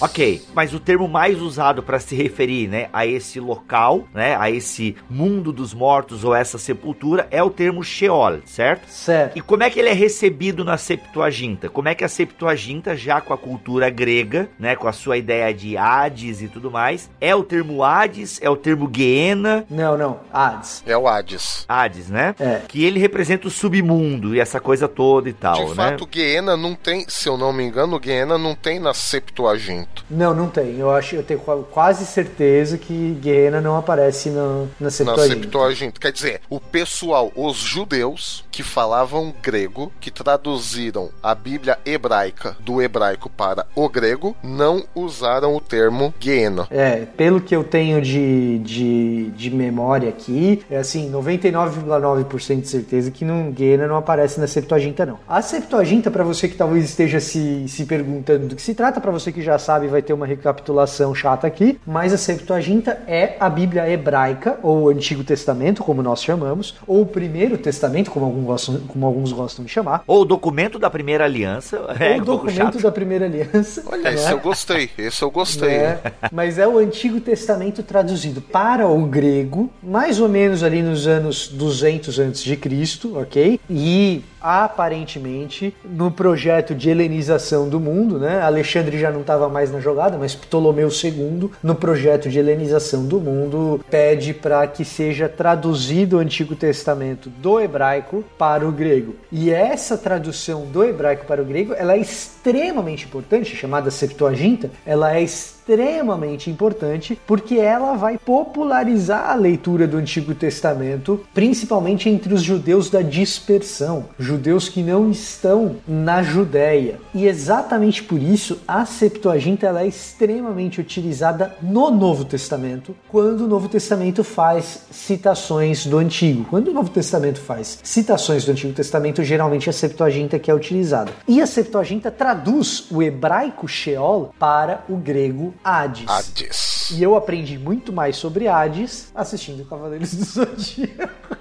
Ok, mas o termo mais usado para se referir, né, a esse local, né, a esse mundo dos mortos ou essa sepultura é o termo Sheol, certo? Certo. E como é que ele é recebido na Septuaginta? Como é que a Septuaginta, já com a cultura grega, né, com a sua ideia de Hades e tudo mais, é o termo Hades, é o termo Geena? Não, não, Hades. É o Hades. Hades, né? É. Que ele representa o submundo e essa coisa toda e tal, de né? De fato, Geena não tem, se eu não me engano, Geena não tem na Septuaginta. Não, não tem. Eu acho, eu tenho quase certeza que Guerrena não aparece na, na Septuaginta. Na Septuaginta. Quer dizer, o pessoal, os judeus que falavam grego, que traduziram a Bíblia hebraica do hebraico para o grego, não usaram o termo Guiena. É, pelo que eu tenho de, de, de memória aqui, é assim, 99,9% de certeza que não, Guiena não aparece na Septuaginta, não. A Septuaginta, para você que talvez esteja se, se perguntando do que se trata, para você que já sabe, vai ter uma recapitulação chata aqui, mas a Septuaginta é a Bíblia hebraica, ou o Antigo Testamento, como nós chamamos, ou o Primeiro Testamento, como alguns gostam, como alguns gostam de chamar. Ou o documento da Primeira Aliança. É, ou o documento da Primeira Aliança. Olha, né? esse eu gostei, esse eu gostei. É, mas é o Antigo Testamento traduzido para o grego, mais ou menos ali nos anos 200 antes de Cristo, ok? E aparentemente no projeto de helenização do mundo, né? Alexandre já não estava mais na jogada, mas Ptolomeu II, no projeto de helenização do mundo, pede para que seja traduzido o Antigo Testamento do hebraico para o grego. E essa tradução do hebraico para o grego, ela é extremamente importante, chamada Septuaginta, ela é extremamente importante porque ela vai popularizar a leitura do Antigo Testamento, principalmente entre os judeus da dispersão, judeus que não estão na Judéia. E exatamente por isso a Septuaginta ela é extremamente utilizada no Novo Testamento, quando o Novo Testamento faz citações do Antigo. Quando o Novo Testamento faz citações do Antigo Testamento, geralmente a Septuaginta que é utilizada. E a Septuaginta traduz o hebraico Sheol para o grego Hades. Hades. E eu aprendi muito mais sobre Hades assistindo Cavaleiros do Zodíaco.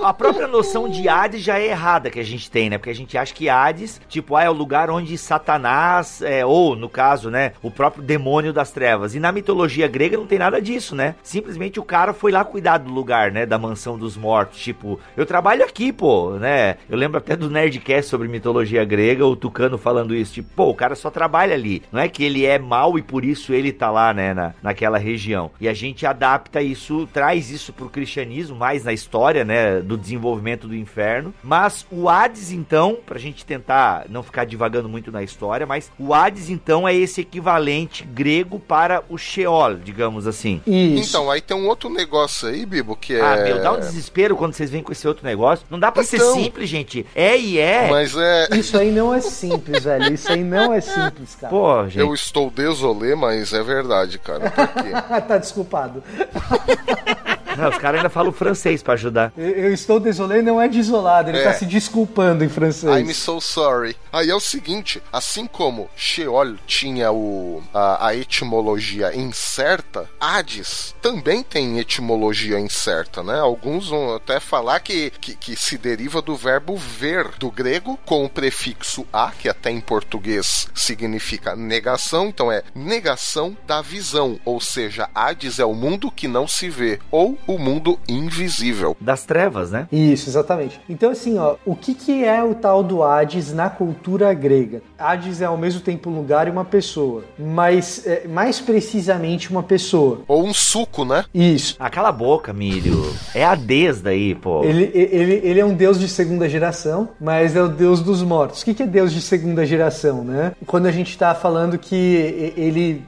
A própria noção de Hades já é errada que a gente tem, né? Porque a gente acha que Hades, tipo, ah, é o lugar onde Satanás, é, ou no caso, né, o próprio demônio das trevas. E na mitologia grega não tem nada disso, né? Simplesmente o cara foi lá cuidar do lugar, né, da mansão dos mortos. Tipo, eu trabalho aqui, pô, né? Eu lembro até do Nerdcast sobre mitologia grega, o Tucano falando isso. Tipo, pô, o cara só trabalha ali. Não é que ele é mal e por isso ele tá lá, né, na, naquela região. E a gente adapta isso, traz isso pro cristianismo, mais na história, né, do desenvolvimento do inferno. Mas o Hades, então, pra gente tentar não ficar divagando muito na história, mas o Hades, então, é esse equivalente grego para o Sheol, digamos assim. Isso. Então, aí tem um outro negócio aí, Bibo, que é. Ah, meu, dá um desespero quando vocês vêm com esse outro negócio. Não dá pra então, ser simples, gente. É e é. Mas é. Isso aí não é simples, velho. Isso aí não é simples, cara. Pô, gente. Eu estou desolé, mas é verdade, cara. Por quê? tá desculpado. Não, os caras ainda falam francês para ajudar. Eu, eu, estou desolé, não é desolado, ele é. tá se desculpando em francês. I'm so sorry. Aí é o seguinte, assim como Sheol tinha o, a, a etimologia incerta, Hades também tem etimologia incerta, né? Alguns vão até falar que, que, que se deriva do verbo ver, do grego, com o prefixo a, que até em português significa negação, então é negação da visão, ou seja, Hades é o mundo que não se vê, ou o mundo invisível. Das trevas, né? Isso, exatamente. Então, assim, ó, o que, que é o tal do Hades na cultura grega? Hades é ao mesmo tempo um lugar e uma pessoa, mas é, mais precisamente uma pessoa. Ou um suco, né? Isso. Ah, cala a boca, Mírio. É a Hades daí, pô. Ele, ele, ele é um deus de segunda geração, mas é o deus dos mortos. O que, que é deus de segunda geração, né? Quando a gente tá falando que ele,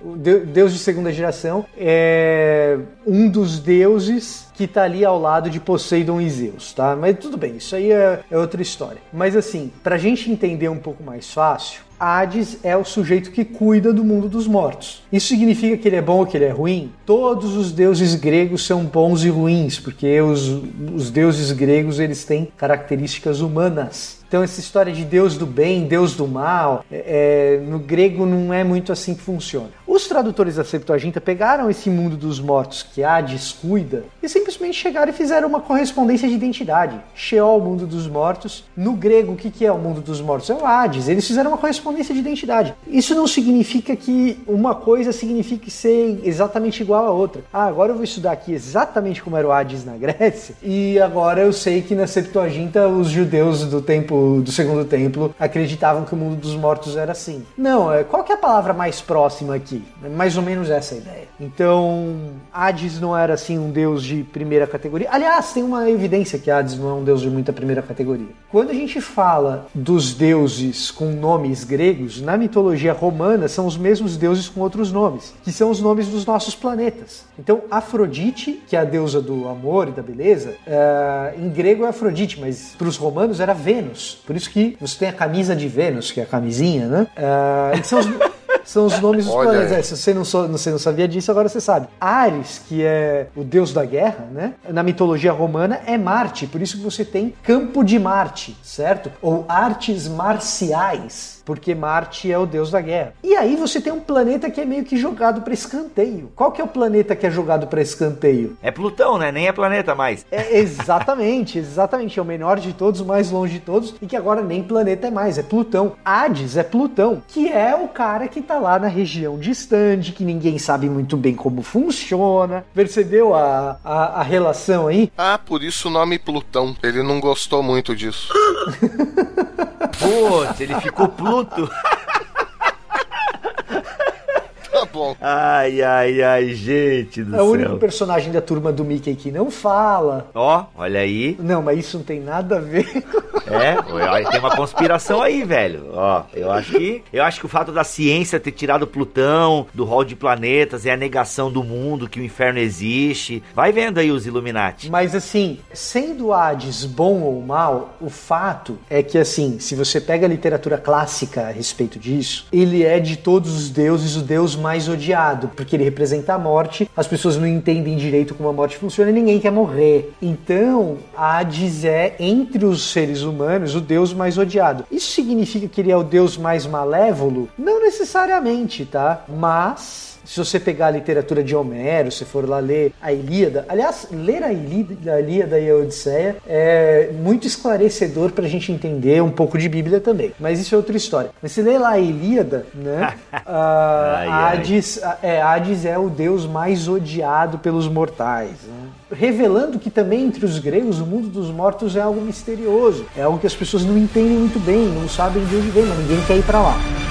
deus de segunda geração, é um dos deuses que está ali ao lado de Poseidon e Zeus, tá? Mas tudo bem, isso aí é, é outra história. Mas assim, para a gente entender um pouco mais fácil, Hades é o sujeito que cuida do mundo dos mortos. Isso significa que ele é bom ou que ele é ruim? Todos os deuses gregos são bons e ruins, porque os, os deuses gregos eles têm características humanas. Então, essa história de Deus do bem, Deus do mal, é, é, no grego não é muito assim que funciona. Os tradutores da Septuaginta pegaram esse mundo dos mortos que Hades cuida e simplesmente chegaram e fizeram uma correspondência de identidade. Sheol, mundo dos mortos. No grego, o que é o mundo dos mortos? É o Hades. Eles fizeram uma correspondência de identidade. Isso não significa que uma coisa signifique ser exatamente igual a outra. Ah, agora eu vou estudar aqui exatamente como era o Hades na Grécia e agora eu sei que na Septuaginta os judeus do tempo do, segundo templo acreditavam que o mundo dos mortos era assim. Não, é, qual que é a palavra mais próxima aqui? É mais ou menos essa ideia. Então, Hades não era assim um deus de primeira categoria. Aliás, tem uma evidência que Hades não é um deus de muita primeira categoria. Quando a gente fala dos deuses com nomes gregos, na mitologia romana são os mesmos deuses com outros nomes, que são os nomes dos nossos planetas. Então, Afrodite, que é a deusa do amor e da beleza, uh, em grego é Afrodite, mas para os romanos era Vênus. Por isso que você tem a camisa de Vênus, que é a camisinha, né? Uh, são os... são os nomes dos planetas. É, se você não, so, você não sabia disso, agora você sabe. Ares, que é o deus da guerra, né? Na mitologia romana é Marte, por isso que você tem campo de Marte, certo? Ou artes marciais porque Marte é o deus da guerra. E aí você tem um planeta que é meio que jogado para escanteio. Qual que é o planeta que é jogado para escanteio? É Plutão, né? Nem é planeta mais. É exatamente, exatamente. É o menor de todos, o mais longe de todos e que agora nem planeta é mais, é Plutão. Hades é Plutão, que é o cara que tá lá na região distante, que ninguém sabe muito bem como funciona. Percebeu a, a, a relação aí? Ah, por isso o nome Plutão. Ele não gostou muito disso. Putz, ele ficou Pluto. Bom. Ai, ai, ai, gente do é céu. É o único personagem da turma do Mickey que não fala. Ó, oh, olha aí. Não, mas isso não tem nada a ver. É, tem uma conspiração aí, velho. Ó, eu acho que eu acho que o fato da ciência ter tirado Plutão do rol de planetas é a negação do mundo que o inferno existe. Vai vendo aí os Illuminati. Mas assim, sendo Hades bom ou mal, o fato é que assim, se você pega a literatura clássica a respeito disso, ele é de todos os deuses o deus mais odiado, porque ele representa a morte, as pessoas não entendem direito como a morte funciona e ninguém quer morrer. Então, Hades é, entre os seres humanos, o deus mais odiado. Isso significa que ele é o deus mais malévolo? Não necessariamente, tá? Mas se você pegar a literatura de Homero, se for lá ler a Ilíada, aliás, ler a Ilíada, a Ilíada e a Odisseia é muito esclarecedor para a gente entender um pouco de Bíblia também. Mas isso é outra história. Mas se ler lá a Ilíada, né? a, Hades, é, Hades é o deus mais odiado pelos mortais. Né? Revelando que também entre os gregos o mundo dos mortos é algo misterioso, é algo que as pessoas não entendem muito bem, não sabem de onde vem, mas ninguém quer ir para lá.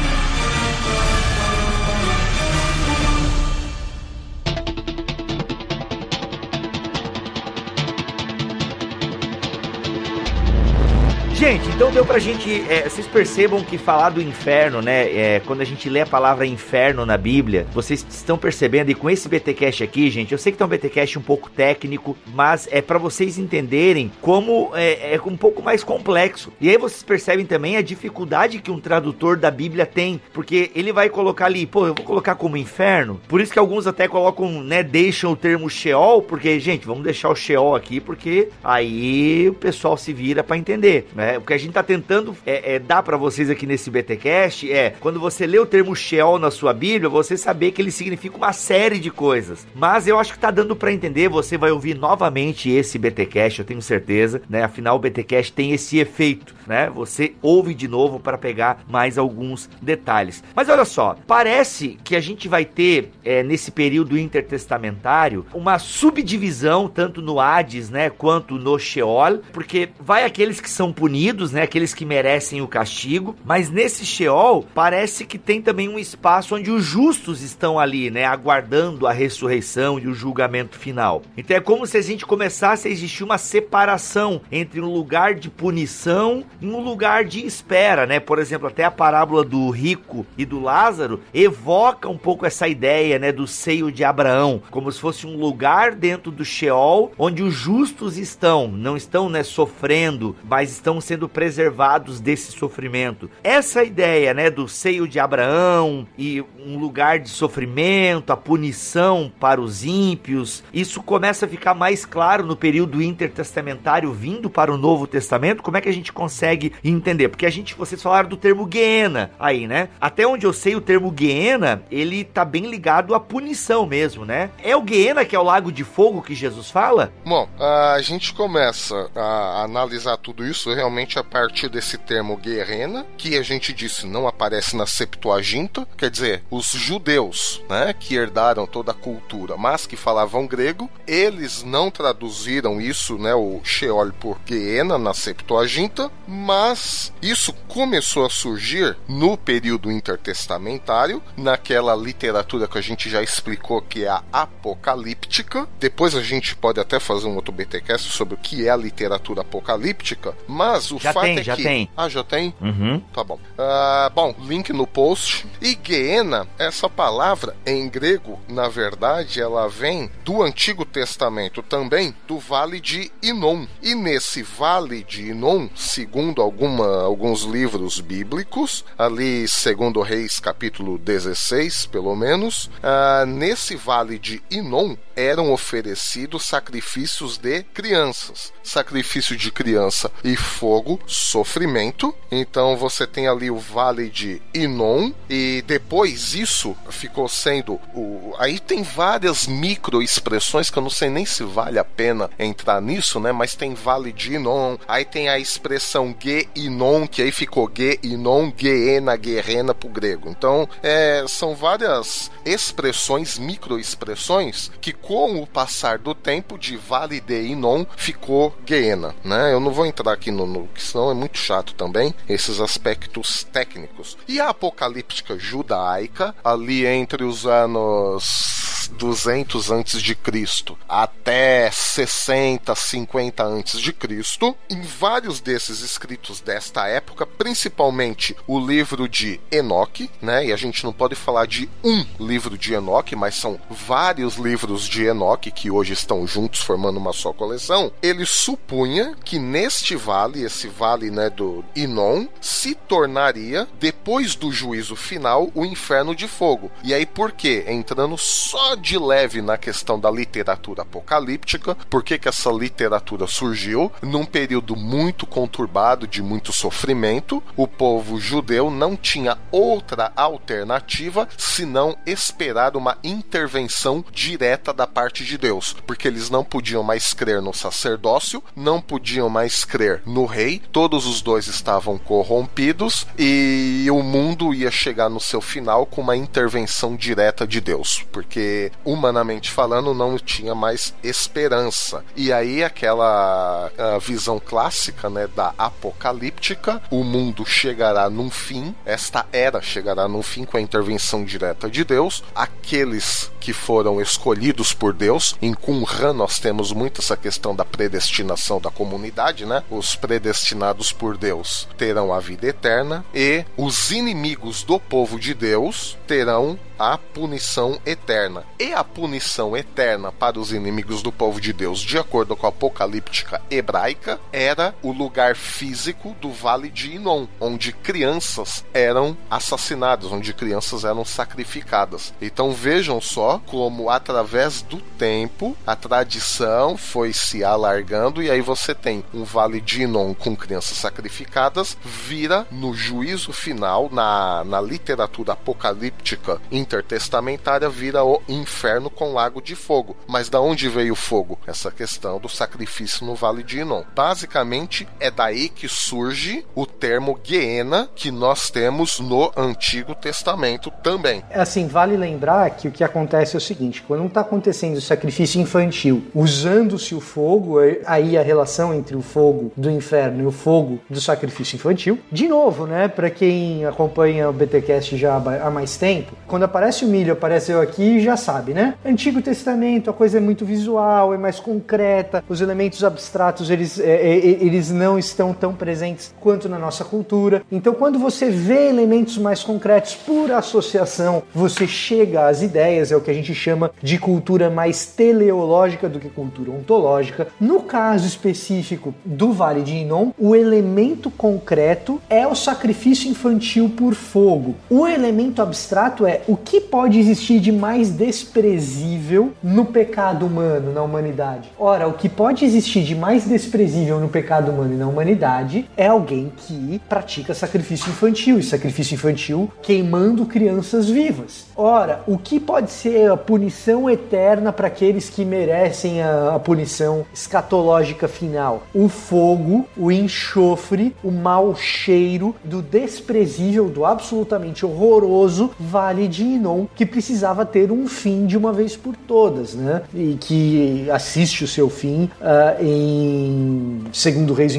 Gente, então deu pra gente. É, vocês percebam que falar do inferno, né? É, quando a gente lê a palavra inferno na Bíblia, vocês estão percebendo, e com esse BTcast aqui, gente, eu sei que tá um BTcast um pouco técnico, mas é para vocês entenderem como é, é, um pouco mais complexo. E aí vocês percebem também a dificuldade que um tradutor da Bíblia tem, porque ele vai colocar ali, pô, eu vou colocar como inferno. Por isso que alguns até colocam, né, deixam o termo Sheol, porque, gente, vamos deixar o Sheol aqui, porque aí o pessoal se vira para entender, né? O que a gente tá tentando é, é dar para vocês aqui nesse BTcast é, quando você lê o termo Sheol na sua Bíblia, você saber que ele significa uma série de coisas. Mas eu acho que tá dando para entender, você vai ouvir novamente esse BTcast, eu tenho certeza, né? Afinal, o BTcast tem esse efeito, né? Você ouve de novo para pegar mais alguns detalhes. Mas olha só, parece que a gente vai ter é, nesse período intertestamentário uma subdivisão tanto no Hades, né, quanto no Sheol, porque vai aqueles que são punidos, né, aqueles que merecem o castigo, mas nesse Sheol parece que tem também um espaço onde os justos estão ali, né, aguardando a ressurreição e o julgamento final. Então é como se a gente começasse a existir uma separação entre um lugar de punição um lugar de espera, né? Por exemplo, até a parábola do rico e do Lázaro evoca um pouco essa ideia, né, do seio de Abraão, como se fosse um lugar dentro do Sheol onde os justos estão, não estão, né, sofrendo, mas estão sendo preservados desse sofrimento. Essa ideia, né, do seio de Abraão e um lugar de sofrimento, a punição para os ímpios, isso começa a ficar mais claro no período intertestamentário vindo para o Novo Testamento. Como é que a gente consegue entender? Porque a gente, vocês falaram do termo Guiena aí, né? Até onde eu sei, o termo Guiena, ele tá bem ligado à punição mesmo, né? É o Guiena que é o lago de fogo que Jesus fala? Bom, a gente começa a analisar tudo isso realmente a partir desse termo Guerrena, que a gente disse não aparece na Septuaginta, quer dizer, os judeus, né, que herdaram toda a cultura, mas que falavam grego, eles não traduziram isso, né, o Sheol por Guiena na Septuaginta, mas isso começou a surgir no período intertestamentário, naquela literatura que a gente já explicou que é a apocalíptica. Depois a gente pode até fazer um outro BTcast sobre o que é a literatura apocalíptica, mas o já fato tem, é já que... tem. Ah, já tem? Uhum. Tá bom. Uh, bom, link no post. E Guiena, essa palavra em grego, na verdade, ela vem do Antigo Testamento também, do Vale de Inon. E nesse Vale de Inon, segundo alguma, alguns livros bíblicos, ali segundo Reis capítulo 16, pelo menos, uh, nesse Vale de Inon eram oferecidos sacrifícios de crianças. Sacrifício de criança e fogo, sofrimento. Então você tem ali o Vale de Inon e depois isso ficou sendo o aí tem várias micro expressões que eu não sei nem se vale a pena entrar nisso, né? Mas tem Vale de Inon, aí tem a expressão Ge Inon, que aí ficou Ge Inon, Geena, Guerrena pro grego. Então, é, são várias expressões, micro expressões que com o passar do tempo de Vale de Inon ficou Geena, né? Eu não vou entrar aqui no, no que senão é muito chato também esses aspectos técnicos. E a apocalíptica judaica ali entre os anos 200 antes de Cristo até 60, 50 antes de Cristo, em vários desses escritos desta época, principalmente o livro de Enoque, né? E a gente não pode falar de um livro de Enoque, mas são vários livros de Enoque que hoje estão juntos formando uma só coleção. Ele supunha que neste vale, esse vale, né, do Inon, se tornaria depois do juízo final o inferno de fogo. E aí por quê? Entrando só de leve na questão da literatura apocalíptica, por que que essa literatura surgiu num período muito conturbado de muito sofrimento, o povo judeu não tinha outra alternativa senão esperar uma intervenção direta da parte de Deus, porque eles não podiam mais crer no sacerdócio, não podiam mais crer no rei, todos os dois estavam corrompidos e o mundo ia chegar no seu final com uma intervenção direta de Deus, porque humanamente falando não tinha mais esperança. E aí aquela visão clássica, né, da apocalíptica, o mundo chegará num fim, esta era chegará num fim com a intervenção direta de Deus, aqueles que foram escolhidos por Deus. Em Qumran nós temos muito essa questão da predestinação da comunidade, né? Os predestinados por Deus terão a vida eterna e os inimigos do povo de Deus terão a punição eterna. E a punição eterna para os inimigos do povo de Deus, de acordo com a apocalíptica hebraica, era o lugar físico do Vale de Inon, onde crianças eram assassinadas, onde crianças eram sacrificadas. Então vejam só como através do tempo a tradição foi se alargando e aí você tem um Vale de Inon com crianças sacrificadas, vira no juízo final, na, na literatura apocalíptica intertestamentária vira o inferno com lago de fogo. Mas da onde veio o fogo? Essa questão do sacrifício no Vale de Inon. Basicamente é daí que surge o termo Guiena que nós temos no Antigo Testamento também. É assim, vale lembrar que o que acontece é o seguinte: quando está acontecendo o sacrifício infantil, usando-se o fogo, é, aí a relação entre o fogo do inferno e o fogo do sacrifício infantil. De novo, né? Para quem acompanha o BTcast já há mais tempo, quando aparece o milho, aparece eu aqui, já sabe, né? Antigo Testamento, a coisa é muito visual, é mais concreta, os elementos abstratos eles, é, é, eles não estão tão presentes quanto na nossa cultura. Então, quando você vê elementos mais concretos por associação, você chega às ideias, é o que a gente chama de cultura mais teleológica do que cultura ontológica. No caso específico do Vale de Inon, o elemento concreto é o sacrifício infantil por fogo. O elemento abstrato é o que pode existir de mais desprezível no pecado humano, na humanidade? Ora, o que pode existir de mais desprezível no pecado humano e na humanidade é alguém que pratica sacrifício infantil, e sacrifício infantil queimando crianças vivas. Ora, o que pode ser a punição eterna para aqueles que merecem a, a punição escatológica final? O fogo, o enxofre, o mau cheiro do desprezível, do absolutamente horroroso vale de Inon, que precisava ter um fim de uma vez por todas, né? E que assiste o seu fim uh, em 2 Reis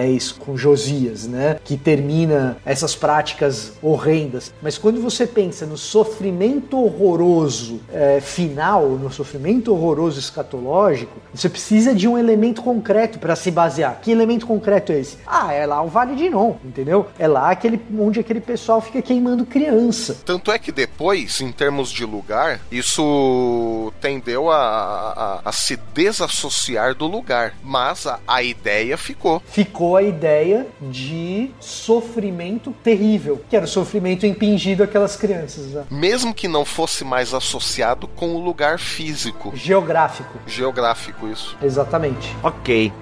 23:10 com Josias, né? Que termina essas práticas horrendas. Mas quando você pensa no sofrimento horroroso é, final, no sofrimento horroroso escatológico, você precisa de um elemento concreto para se basear. Que elemento concreto é esse? Ah, é lá o Vale de Inon, entendeu? É lá aquele, onde aquele pessoal fica queimando criança. Tanto é que depois, em termos de lugar, isso tendeu a, a, a se desassociar do lugar. Mas a, a ideia ficou. Ficou a ideia de sofrimento terrível, que era o sofrimento impingido àquelas crianças. Né? Mesmo que não fosse mais associado com o lugar físico. Geográfico. Geográfico, isso. Exatamente. Ok.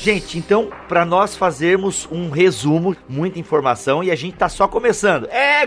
Gente, então, para nós fazermos um resumo, muita informação e a gente tá só começando. É!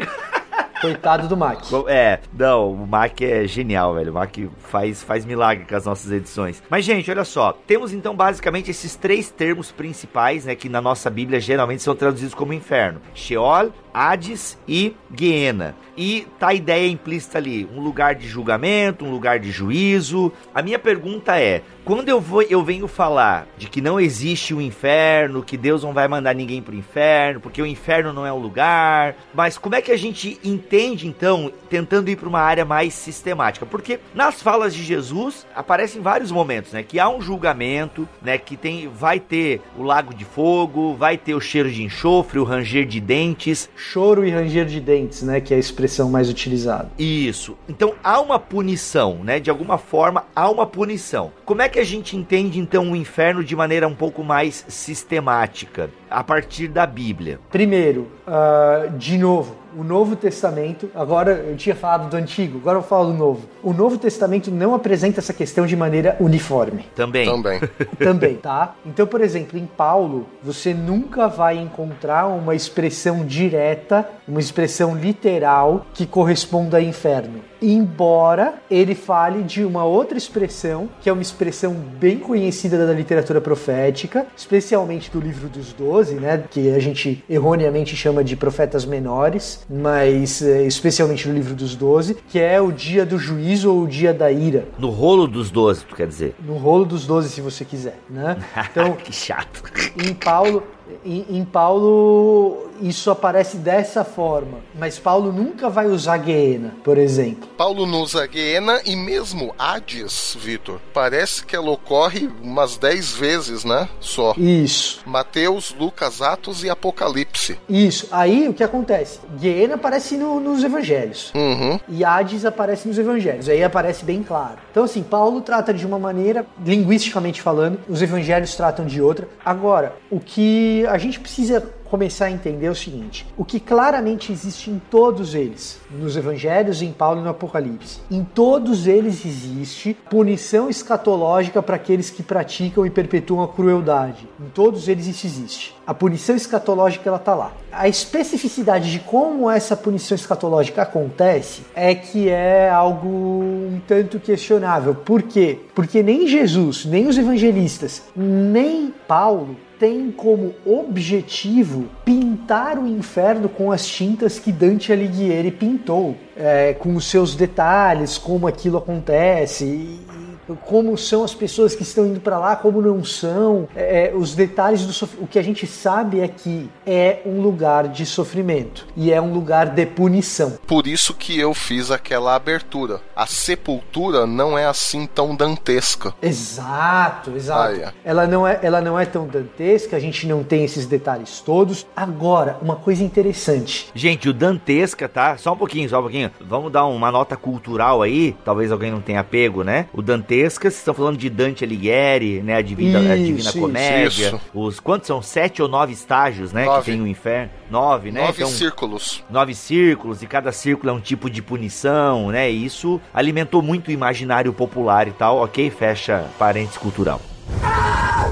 Coitado do Mac. É, não, o Mac é genial, velho. O Mac faz, faz milagre com as nossas edições. Mas, gente, olha só. Temos então basicamente esses três termos principais, né? Que na nossa Bíblia geralmente são traduzidos como inferno: Sheol, Hades e Guiena. E tá a ideia implícita ali, um lugar de julgamento, um lugar de juízo. A minha pergunta é, quando eu vou eu venho falar de que não existe o um inferno, que Deus não vai mandar ninguém pro inferno, porque o inferno não é um lugar, mas como é que a gente entende então, tentando ir para uma área mais sistemática? Porque nas falas de Jesus aparecem vários momentos, né, que há um julgamento, né, que tem vai ter o lago de fogo, vai ter o cheiro de enxofre, o ranger de dentes, choro e ranger de dentes, né, que é a expressão mais utilizada. Isso. Então há uma punição, né? De alguma forma há uma punição. Como é que a gente entende então o inferno de maneira um pouco mais sistemática a partir da Bíblia? Primeiro, uh, de novo, o Novo Testamento, agora eu tinha falado do Antigo, agora eu falo do Novo. O Novo Testamento não apresenta essa questão de maneira uniforme. Também. Também. Também, tá? Então, por exemplo, em Paulo, você nunca vai encontrar uma expressão direta, uma expressão literal que corresponda a inferno embora ele fale de uma outra expressão, que é uma expressão bem conhecida da literatura profética, especialmente do livro dos Doze, né, que a gente erroneamente chama de profetas menores, mas é, especialmente no livro dos Doze, que é o dia do juízo ou o dia da ira. No rolo dos Doze, tu quer dizer? No rolo dos Doze, se você quiser, né? Então, que chato. Em Paulo, Em, em, Paulo isso aparece dessa forma, mas Paulo nunca vai usar Guiena, por exemplo. Paulo não usa Guiena e mesmo Hades, Vitor, parece que ela ocorre umas 10 vezes, né? Só. Isso. Mateus, Lucas, Atos e Apocalipse. Isso. Aí o que acontece? Guiena aparece no, nos evangelhos. Uhum. E Hades aparece nos evangelhos. Aí aparece bem claro. Então, assim, Paulo trata de uma maneira, linguisticamente falando, os evangelhos tratam de outra. Agora, o que a gente precisa começar a entender o seguinte: o que claramente existe em todos eles, nos evangelhos, em Paulo e no Apocalipse, em todos eles existe punição escatológica para aqueles que praticam e perpetuam a crueldade. Em todos eles isso existe. A punição escatológica ela tá lá. A especificidade de como essa punição escatológica acontece é que é algo um tanto questionável. Por quê? Porque nem Jesus, nem os evangelistas, nem Paulo tem como objetivo pintar o inferno com as tintas que Dante Alighieri pintou, é, com os seus detalhes, como aquilo acontece como são as pessoas que estão indo para lá, como não são, é, é os detalhes do sofrimento. O que a gente sabe é que é um lugar de sofrimento e é um lugar de punição. Por isso que eu fiz aquela abertura. A sepultura não é assim tão dantesca. Exato, exato. Ah, é. Ela, não é, ela não é tão dantesca, a gente não tem esses detalhes todos. Agora, uma coisa interessante. Gente, o dantesca, tá? Só um pouquinho, só um pouquinho. Vamos dar uma nota cultural aí. Talvez alguém não tenha pego, né? O dantesca vocês estão falando de Dante Alighieri, né? A Divina, isso, a Divina Comédia. Isso. Os quantos são? Sete ou nove estágios, né? Nove. Que tem o inferno. Nove, né? Nove então, círculos. Nove círculos, e cada círculo é um tipo de punição, né? E isso alimentou muito o imaginário popular e tal. Ok, fecha parênteses cultural. Ah!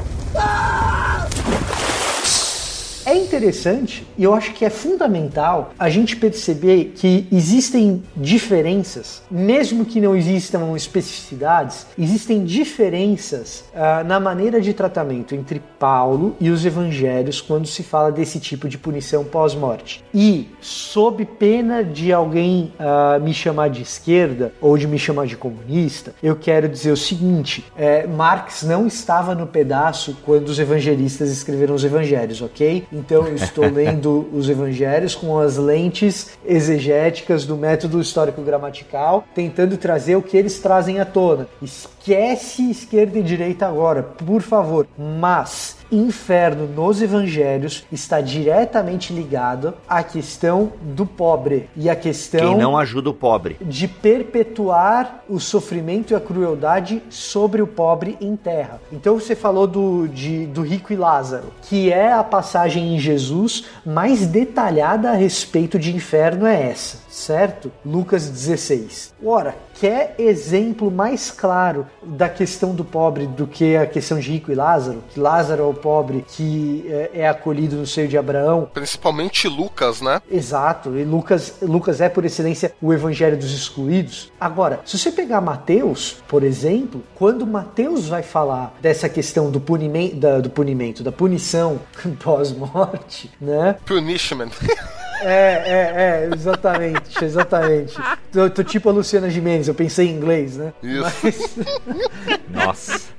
É interessante e eu acho que é fundamental a gente perceber que existem diferenças, mesmo que não existam especificidades, existem diferenças uh, na maneira de tratamento entre Paulo e os evangelhos quando se fala desse tipo de punição pós-morte. E, sob pena de alguém uh, me chamar de esquerda ou de me chamar de comunista, eu quero dizer o seguinte: é, Marx não estava no pedaço quando os evangelistas escreveram os evangelhos, ok? Então eu estou lendo os evangelhos com as lentes exegéticas do método histórico-gramatical, tentando trazer o que eles trazem à tona. Esquece esquerda e direita agora, por favor. Mas inferno nos evangelhos está diretamente ligado à questão do pobre e à questão quem não ajuda o pobre de perpetuar o sofrimento e a crueldade sobre o pobre em terra. Então você falou do, de, do rico e Lázaro, que é a passagem em Jesus mais detalhada a respeito de inferno é essa, certo? Lucas 16. Ora, quer exemplo mais claro da questão do pobre do que a questão de rico e Lázaro? Que Lázaro é o pobre que é, é acolhido no seio de Abraão. Principalmente Lucas, né? Exato. E Lucas, Lucas é por excelência o evangelho dos excluídos. Agora, se você pegar Mateus, por exemplo, quando Mateus vai falar dessa questão do punimento, da, do punimento, da punição pós-morte, né? Punishment. É, é, é, exatamente, exatamente. Tô, tô, tipo a Luciana Gimenez, eu pensei em inglês, né? Isso. Mas... Nossa.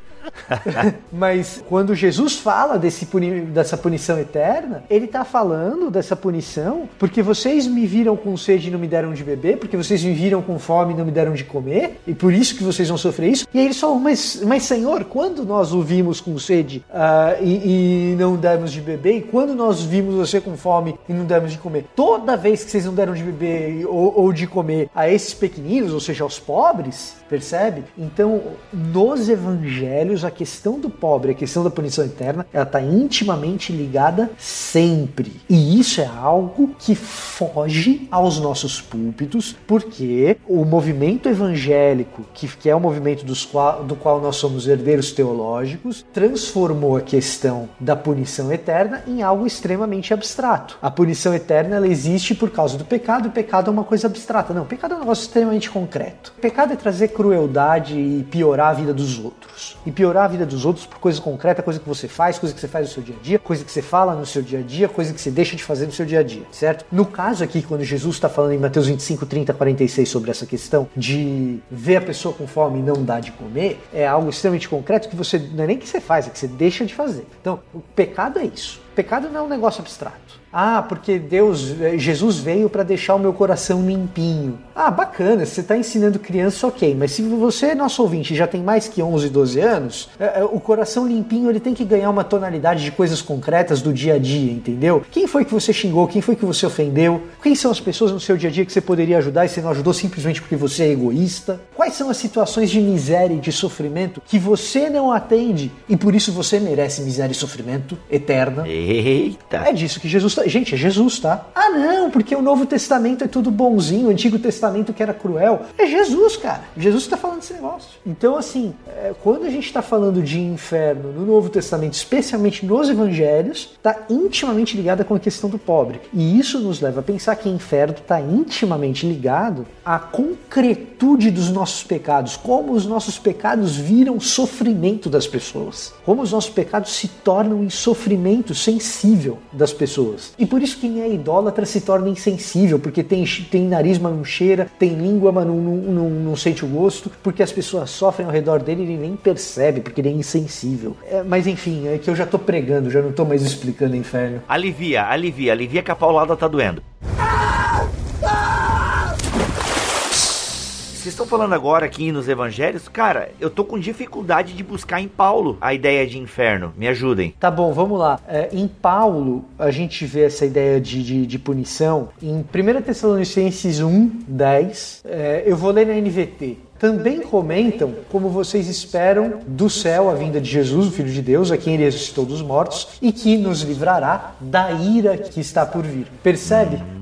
Mas quando Jesus fala desse puni dessa punição eterna, ele está falando dessa punição porque vocês me viram com sede e não me deram de beber, porque vocês me viram com fome e não me deram de comer, e por isso que vocês vão sofrer isso. E aí falam, mas, mas Senhor, quando nós o vimos com sede uh, e, e, não demos de beber, e quando nós vimos você com fome e não demos de comer? Toda vez que vocês não deram de beber ou, ou de comer a esses pequeninos, ou seja, aos pobres, percebe? Então, nos evangelhos, a questão do pobre, a questão da punição eterna, ela está intimamente ligada sempre. E isso é algo que foge aos nossos púlpitos, porque o movimento evangélico, que, que é o movimento dos qual, do qual nós somos herdeiros teológicos, transformou a questão da punição eterna em algo extremamente abstrato. A punição eterna ela existe por causa do pecado, e o pecado é uma coisa abstrata. Não, pecado é um negócio extremamente concreto. O pecado é trazer crueldade e piorar a vida dos outros. E piorar a vida dos outros por coisa concreta, coisa que você faz, coisa que você faz no seu dia a dia, coisa que você fala no seu dia a dia, coisa que você deixa de fazer no seu dia a dia, certo? No caso aqui, quando Jesus está falando em Mateus 25, 30, 46 sobre essa questão de ver a pessoa com fome e não dar de comer, é algo extremamente concreto que você não é nem que você faz, é que você deixa de fazer. Então, o pecado é isso pecado não é um negócio abstrato. Ah, porque Deus, eh, Jesus veio para deixar o meu coração limpinho. Ah, bacana, você está ensinando criança, ok, mas se você, é nosso ouvinte, já tem mais que 11, 12 anos, é, é, o coração limpinho ele tem que ganhar uma tonalidade de coisas concretas do dia a dia, entendeu? Quem foi que você xingou? Quem foi que você ofendeu? Quem são as pessoas no seu dia a dia que você poderia ajudar e você não ajudou simplesmente porque você é egoísta? Quais são as situações de miséria e de sofrimento que você não atende e por isso você merece miséria e sofrimento eterna? Eita! É disso que Jesus está Gente, é Jesus, tá? Ah, não, porque o Novo Testamento é tudo bonzinho, o Antigo Testamento que era cruel. É Jesus, cara. Jesus está falando desse negócio. Então, assim, é, quando a gente está falando de inferno no Novo Testamento, especialmente nos Evangelhos, está intimamente ligada com a questão do pobre. E isso nos leva a pensar que inferno está intimamente ligado à concretude dos nossos pecados, como os nossos pecados viram sofrimento das pessoas, como os nossos pecados se tornam em sofrimento sensível das pessoas. E por isso quem é idólatra se torna insensível, porque tem, tem nariz, mas não cheira, tem língua, mas não, não, não, não sente o gosto, porque as pessoas sofrem ao redor dele e ele nem percebe, porque ele é insensível. É, mas enfim, é que eu já tô pregando, já não tô mais explicando inferno. Alivia, alivia, alivia que a paulada tá doendo. Vocês estão falando agora aqui nos evangelhos, cara, eu tô com dificuldade de buscar em Paulo a ideia de inferno. Me ajudem. Tá bom, vamos lá. É, em Paulo, a gente vê essa ideia de, de, de punição. Em 1 Tessalonicenses 1, 10, é, eu vou ler na NVT. Também comentam como vocês esperam do céu a vinda de Jesus, o Filho de Deus, a quem ele ressuscitou dos mortos, e que nos livrará da ira que está por vir. Percebe?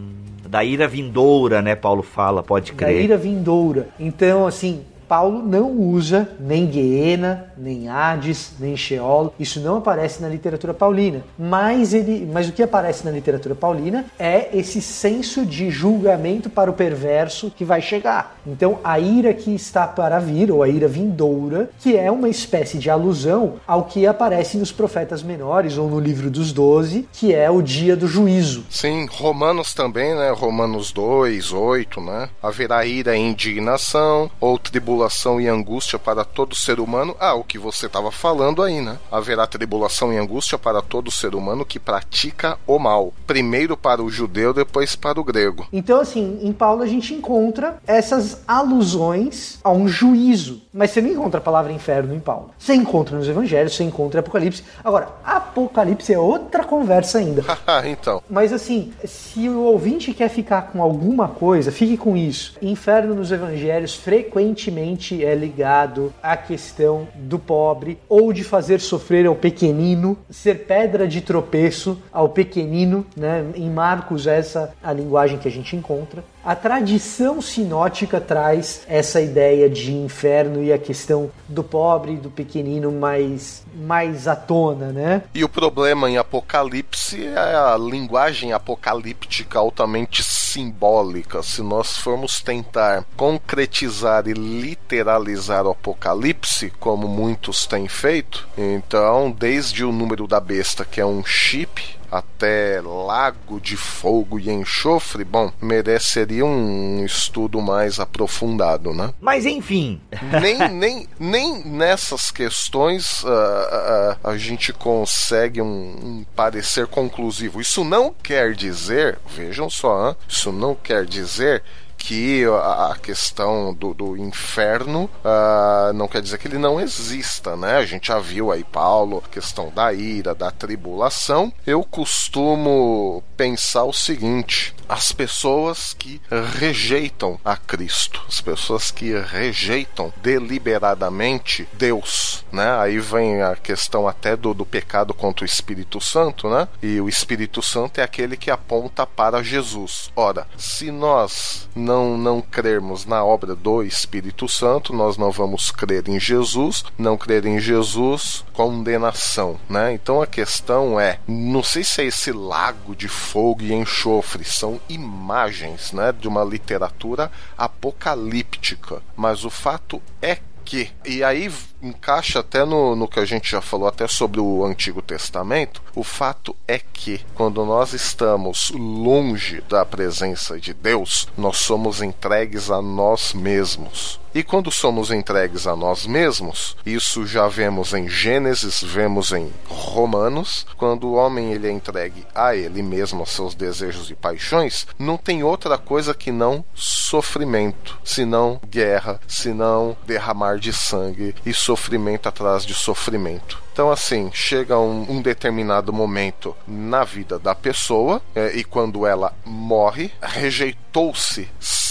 Da ira vindoura, né? Paulo fala, pode crer. Da ira vindoura. Então, assim, Paulo não usa nem Guiena, nem Hades, nem Sheol. Isso não aparece na literatura paulina. Mas, ele, mas o que aparece na literatura paulina é esse senso de julgamento para o perverso que vai chegar. Então, a ira que está para vir, ou a ira vindoura, que é uma espécie de alusão ao que aparece nos profetas menores, ou no livro dos doze, que é o dia do juízo. Sim, Romanos também, né? Romanos 2, 8, né? Haverá ira e indignação, ou tribulação tribulação e angústia para todo ser humano. Ah, o que você estava falando aí, né? Haverá tribulação e angústia para todo ser humano que pratica o mal. Primeiro para o judeu, depois para o grego. Então, assim, em Paulo a gente encontra essas alusões a um juízo. Mas você não encontra a palavra inferno em Paulo. Você encontra nos evangelhos, você encontra Apocalipse. Agora, Apocalipse é outra conversa ainda. então. Mas assim, se o ouvinte quer ficar com alguma coisa, fique com isso. Inferno nos evangelhos frequentemente é ligado à questão do pobre ou de fazer sofrer ao pequenino, ser pedra de tropeço ao pequenino, né? Em Marcos essa é a linguagem que a gente encontra. A tradição sinótica traz essa ideia de inferno e a questão do pobre do pequenino mais, mais à tona, né? E o problema em Apocalipse é a linguagem apocalíptica altamente simbólica. Se nós formos tentar concretizar e literalizar o Apocalipse, como muitos têm feito, então, desde o número da besta, que é um chip, até lago de fogo e enxofre, bom, mereceria um estudo mais aprofundado, né? Mas enfim. nem, nem, nem nessas questões uh, uh, a gente consegue um, um, parecer conclusivo. Isso não quer dizer, vejam só, hein? isso não quer dizer que a, questão do, do inferno uh, não quer dizer que ele não exista, né? A gente já viu aí, Paulo, a questão da ira, da tribulação. Eu costumo pensar o seguinte: as pessoas que rejeitam a Cristo, as pessoas que rejeitam deliberadamente Deus, né? Aí vem a questão até do, do pecado contra o Espírito Santo, né? E o Espírito Santo é aquele que aponta para Jesus. Ora, se nós não não crermos na obra do Espírito Santo, nós não vamos crer em Jesus, não crer em Jesus, condenação, né? Então a questão é, não sei se é esse lago de fogo e enxofre, são imagens, né, de uma literatura apocalíptica, mas o fato é que, e aí encaixa até no, no que a gente já falou até sobre o Antigo Testamento. O fato é que quando nós estamos longe da presença de Deus, nós somos entregues a nós mesmos. E quando somos entregues a nós mesmos, isso já vemos em Gênesis, vemos em Romanos, quando o homem ele é entregue a ele mesmo, aos seus desejos e paixões, não tem outra coisa que não sofrimento, senão guerra, senão derramar de sangue e sofrimento atrás de sofrimento. Então, assim, chega um, um determinado momento na vida da pessoa é, e quando ela morre, rejeitou-se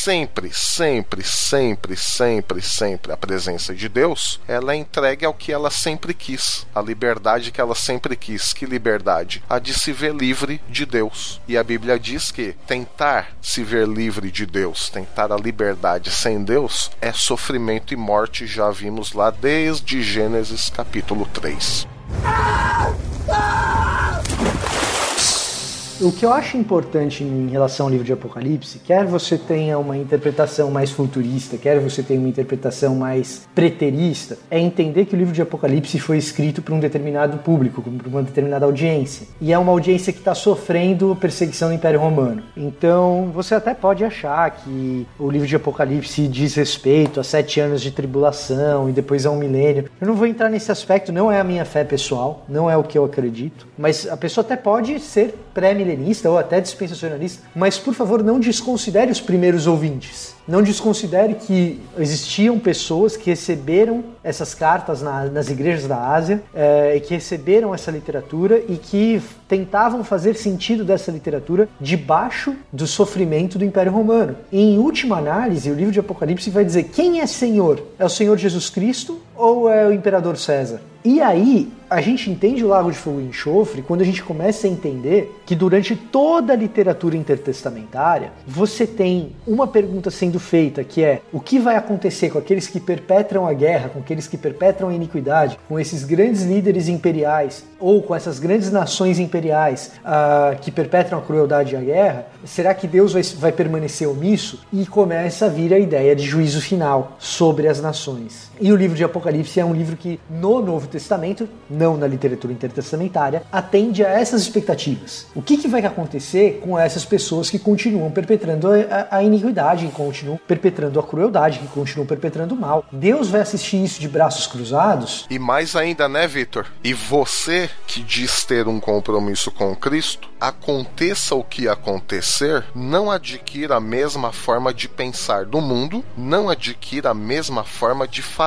sempre, sempre, sempre, sempre, sempre a presença de Deus, ela é entregue ao que ela sempre quis, a liberdade que ela sempre quis. Que liberdade? A de se ver livre de Deus. E a Bíblia diz que tentar se ver livre de Deus, tentar a liberdade sem Deus, é sofrimento e morte, já vimos lá desde Gênesis capítulo 3. O que eu acho importante em relação ao livro de Apocalipse, quer você tenha uma interpretação mais futurista, quer você tenha uma interpretação mais preterista, é entender que o livro de Apocalipse foi escrito para um determinado público, para uma determinada audiência. E é uma audiência que está sofrendo perseguição do Império Romano. Então, você até pode achar que o livro de Apocalipse diz respeito a sete anos de tribulação e depois a um milênio. Eu não vou entrar nesse aspecto, não é a minha fé pessoal, não é o que eu acredito. Mas a pessoa até pode ser pré milenista ou até dispensacionalista, mas por favor não desconsidere os primeiros ouvintes. Não desconsidere que existiam pessoas que receberam essas cartas na, nas igrejas da Ásia, é, que receberam essa literatura e que tentavam fazer sentido dessa literatura debaixo do sofrimento do Império Romano. Em última análise, o livro de Apocalipse vai dizer quem é Senhor? É o Senhor Jesus Cristo ou é o Imperador César? E aí, a gente entende o Lago de Fogo e Enxofre quando a gente começa a entender que durante toda a literatura intertestamentária, você tem uma pergunta sendo feita que é o que vai acontecer com aqueles que perpetram a guerra, com aqueles que perpetram a iniquidade, com esses grandes líderes imperiais ou com essas grandes nações imperiais uh, que perpetram a crueldade e a guerra? Será que Deus vai, vai permanecer omisso? E começa a vir a ideia de juízo final sobre as nações. E o livro de Apocalipse é um livro que no Novo Testamento não na literatura intertestamentária, atende a essas expectativas. O que, que vai acontecer com essas pessoas que continuam perpetrando a, a iniquidade, que continuam perpetrando a crueldade, que continuam perpetrando o mal? Deus vai assistir isso de braços cruzados? E mais ainda, né, Vitor? E você que diz ter um compromisso com Cristo, aconteça o que acontecer, não adquira a mesma forma de pensar do mundo, não adquira a mesma forma de fazer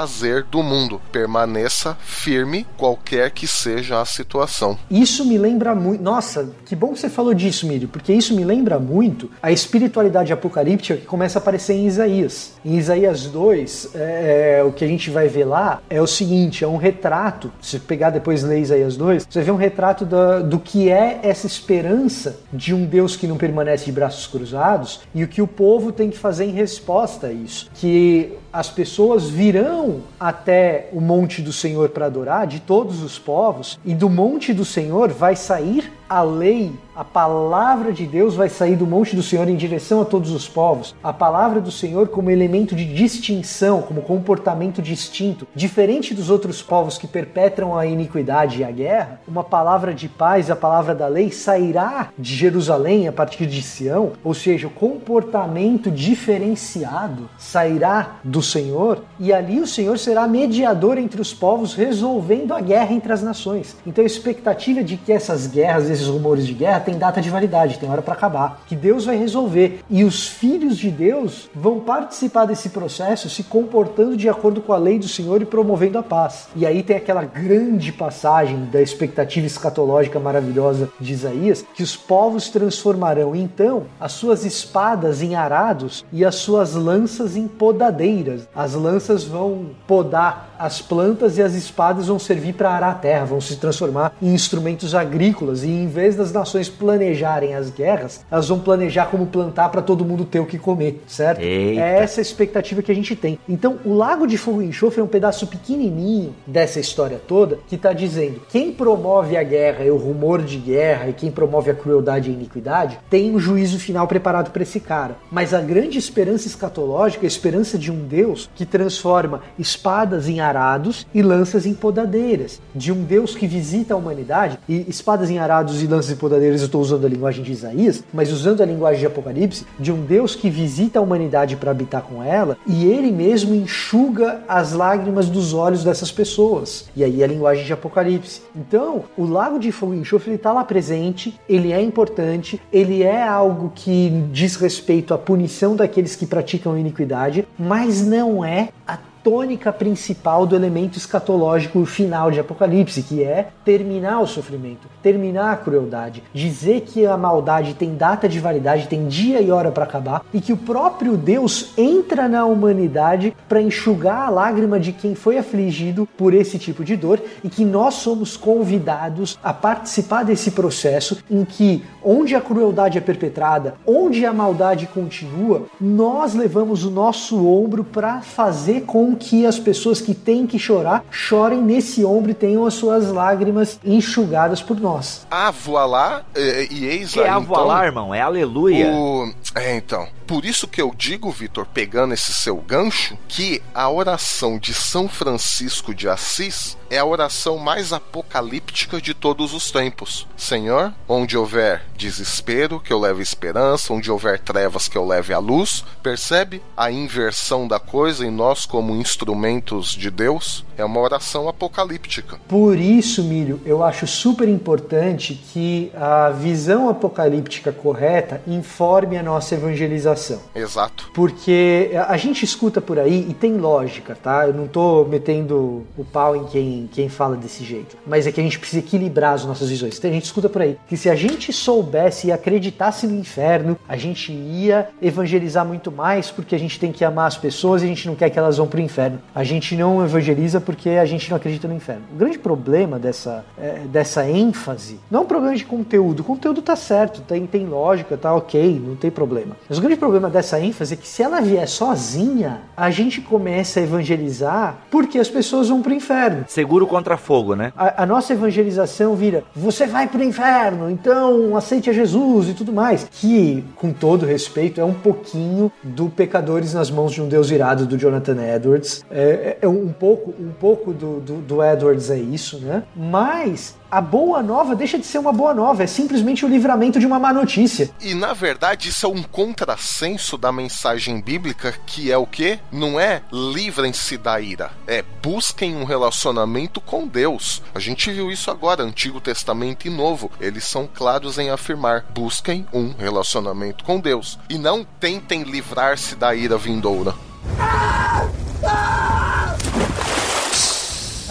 do mundo. Permaneça firme, qualquer quer que seja a situação. Isso me lembra muito. Nossa, que bom que você falou disso, Mírio, porque isso me lembra muito a espiritualidade apocalíptica que começa a aparecer em Isaías. Em Isaías 2, é, é, o que a gente vai ver lá é o seguinte: é um retrato. Se pegar depois ler Isaías 2, você vê um retrato da, do que é essa esperança de um Deus que não permanece de braços cruzados e o que o povo tem que fazer em resposta a isso. Que as pessoas virão até o monte do Senhor para adorar, de todos os povos, e do monte do Senhor vai sair a lei, a palavra de Deus vai sair do monte do Senhor em direção a todos os povos. A palavra do Senhor como elemento de distinção, como comportamento distinto, diferente dos outros povos que perpetram a iniquidade e a guerra, uma palavra de paz, a palavra da lei sairá de Jerusalém a partir de Sião, ou seja, o comportamento diferenciado sairá do Senhor e ali o Senhor será mediador entre os povos, resolvendo a guerra entre as nações. Então a expectativa de que essas guerras esses rumores de guerra têm data de validade, tem hora para acabar, que Deus vai resolver. E os filhos de Deus vão participar desse processo se comportando de acordo com a lei do Senhor e promovendo a paz. E aí tem aquela grande passagem da expectativa escatológica maravilhosa de Isaías, que os povos transformarão então as suas espadas em arados e as suas lanças em podadeiras. As lanças vão podar as plantas e as espadas vão servir para arar a terra, vão se transformar em instrumentos agrícolas e em vez das nações planejarem as guerras, elas vão planejar como plantar para todo mundo ter o que comer, certo? Eita. É essa a expectativa que a gente tem. Então, o Lago de Fogo e Enxofre é um pedaço pequenininho dessa história toda que está dizendo quem promove a guerra e o rumor de guerra e quem promove a crueldade e a iniquidade tem um juízo final preparado para esse cara. Mas a grande esperança escatológica é a esperança de um Deus que transforma espadas em arados e lanças em podadeiras, de um Deus que visita a humanidade e espadas em arados e lanças em podadeiras, eu estou usando a linguagem de Isaías, mas usando a linguagem de Apocalipse, de um Deus que visita a humanidade para habitar com ela e ele mesmo enxuga as lágrimas dos olhos dessas pessoas. E aí a linguagem de Apocalipse. Então, o lago de fogo e enxofre está lá presente, ele é importante, ele é algo que diz respeito à punição daqueles que praticam iniquidade, mas não é a tônica principal do elemento escatológico final de Apocalipse, que é terminar o sofrimento, terminar a crueldade, dizer que a maldade tem data de validade, tem dia e hora para acabar e que o próprio Deus entra na humanidade para enxugar a lágrima de quem foi afligido por esse tipo de dor e que nós somos convidados a participar desse processo em que onde a crueldade é perpetrada, onde a maldade continua, nós levamos o nosso ombro para fazer com que as pessoas que têm que chorar chorem nesse ombro e tenham as suas lágrimas enxugadas por nós. Ah, voilá, e, e eis Que é aí, a voilá, então, irmão, é aleluia. o... É, então. Por isso que eu digo, Vitor, pegando esse seu gancho, que a oração de São Francisco de Assis é a oração mais apocalíptica de todos os tempos. Senhor, onde houver desespero, que eu leve esperança, onde houver trevas, que eu leve a luz. Percebe a inversão da coisa em nós como instrumentos de Deus? É uma oração apocalíptica. Por isso, Milho, eu acho super importante que a visão apocalíptica correta informe a nossa evangelização. Exato. Porque a gente escuta por aí e tem lógica, tá? Eu não tô metendo o pau em quem, quem fala desse jeito. Mas é que a gente precisa equilibrar as nossas visões. Então a gente escuta por aí que se a gente soubesse e acreditasse no inferno, a gente ia evangelizar muito mais porque a gente tem que amar as pessoas e a gente não quer que elas vão pro inferno. A gente não evangeliza porque a gente não acredita no inferno. O grande problema dessa, é, dessa ênfase não é um problema de conteúdo. O conteúdo tá certo, tem, tem lógica, tá ok, não tem problema. Mas o grande problema dessa ênfase é que se ela vier sozinha, a gente começa a evangelizar porque as pessoas vão pro inferno. Seguro contra fogo, né? A, a nossa evangelização vira: você vai pro inferno, então aceite a Jesus e tudo mais. Que, com todo respeito, é um pouquinho do Pecadores nas Mãos de um Deus Irado do Jonathan Edwards. É, é um pouco, um pouco do, do, do Edwards é isso, né? Mas a boa nova deixa de ser uma boa nova, é simplesmente o livramento de uma má notícia. E na verdade isso é um contrassenso da mensagem bíblica que é o que? Não é livrem-se da ira, é busquem um relacionamento com Deus. A gente viu isso agora, Antigo Testamento e Novo. Eles são claros em afirmar: busquem um relacionamento com Deus. E não tentem livrar-se da ira vindoura.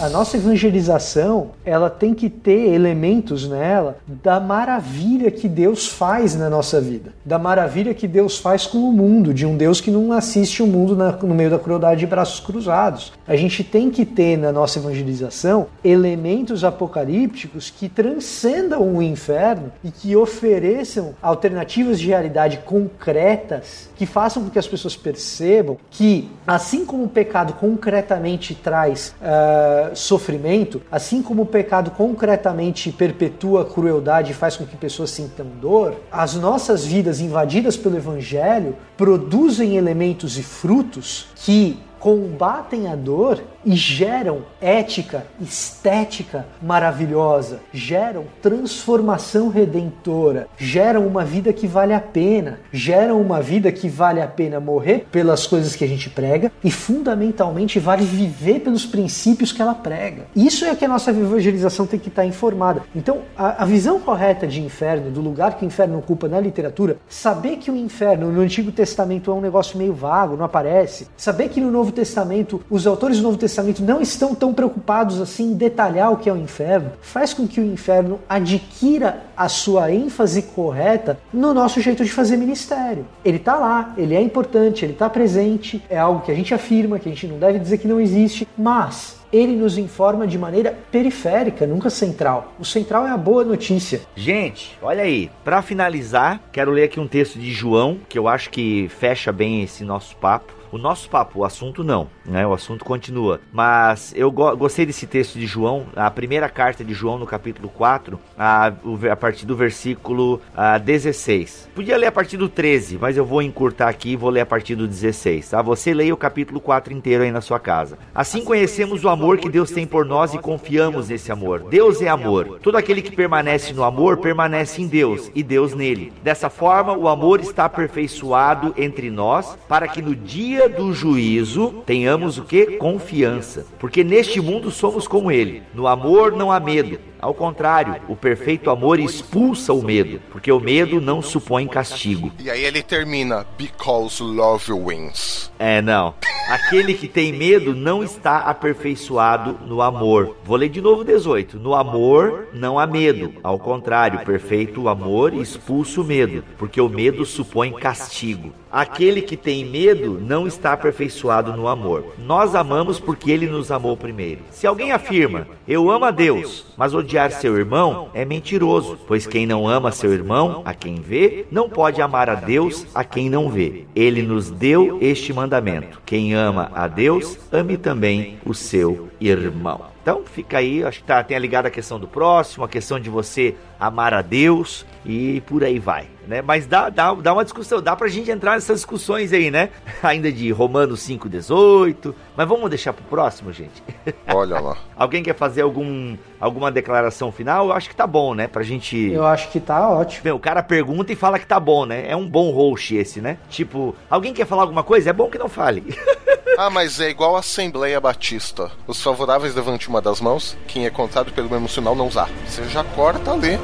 A nossa evangelização, ela tem que ter elementos nela da maravilha que Deus faz na nossa vida, da maravilha que Deus faz com o mundo, de um Deus que não assiste o mundo na, no meio da crueldade de braços cruzados. A gente tem que ter na nossa evangelização elementos apocalípticos que transcendam o inferno e que ofereçam alternativas de realidade concretas que façam com que as pessoas percebam que, assim como o pecado concretamente traz uh, sofrimento, assim como o pecado concretamente perpetua a crueldade e faz com que pessoas sintam dor, as nossas vidas invadidas pelo Evangelho produzem elementos e frutos que combatem a dor e geram ética, estética maravilhosa, geram transformação redentora, geram uma vida que vale a pena, geram uma vida que vale a pena morrer pelas coisas que a gente prega e fundamentalmente vale viver pelos princípios que ela prega. Isso é que a nossa evangelização tem que estar informada. Então, a, a visão correta de inferno, do lugar que o inferno ocupa na literatura, saber que o inferno no Antigo Testamento é um negócio meio vago, não aparece, saber que no Novo Novo Testamento, os autores do Novo Testamento não estão tão preocupados assim em detalhar o que é o inferno, faz com que o inferno adquira a sua ênfase correta no nosso jeito de fazer ministério. Ele está lá, ele é importante, ele está presente, é algo que a gente afirma, que a gente não deve dizer que não existe, mas ele nos informa de maneira periférica, nunca central. O central é a boa notícia. Gente, olha aí, para finalizar, quero ler aqui um texto de João, que eu acho que fecha bem esse nosso papo. O nosso papo, o assunto não, né? O assunto continua. Mas eu go gostei desse texto de João, a primeira carta de João no capítulo 4, a, a partir do versículo a, 16. Podia ler a partir do 13, mas eu vou encurtar aqui e vou ler a partir do 16, tá? Você leia o capítulo 4 inteiro aí na sua casa. Assim conhecemos o amor que Deus tem por nós e confiamos nesse amor. Deus é amor. Todo aquele que permanece no amor permanece em Deus e Deus nele. Dessa forma, o amor está aperfeiçoado entre nós para que no dia dia do juízo tenhamos o que? Confiança. Porque neste mundo somos como ele. No amor não há medo. Ao contrário, o perfeito amor expulsa o medo, porque o medo não supõe castigo. E aí ele termina: Because love wins. É, não. Aquele que tem medo não está aperfeiçoado no amor. Vou ler de novo 18. No amor não há medo. Ao contrário, perfeito amor expulsa o medo, porque o medo supõe castigo. Aquele que tem medo não está aperfeiçoado no amor. Nós amamos porque ele nos amou primeiro. Se alguém afirma, eu amo a Deus, mas odiar seu irmão, é mentiroso, pois quem não ama seu irmão, a quem vê, não pode amar a Deus a quem não vê. Ele nos deu este mandamento: quem ama a Deus, ame também o seu irmão. Então fica aí, acho que tá, tem a ligada a questão do próximo, a questão de você amar a Deus e por aí vai, né? Mas dá, dá, dá uma discussão, dá pra gente entrar nessas discussões aí, né? Ainda de Romanos 5,18, mas vamos deixar pro próximo, gente. Olha lá. Alguém quer fazer algum, alguma declaração final? Eu acho que tá bom, né? Pra gente... Eu acho que tá ótimo. Bem, o cara pergunta e fala que tá bom, né? É um bom host esse, né? Tipo, alguém quer falar alguma coisa? É bom que não fale. Ah, mas é igual a Assembleia Batista. Os favoráveis levante uma das mãos, quem é contado pelo mesmo sinal não usar. Você já corta ali.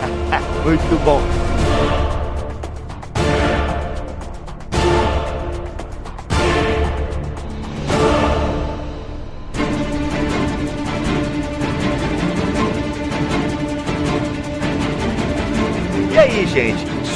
Muito bom.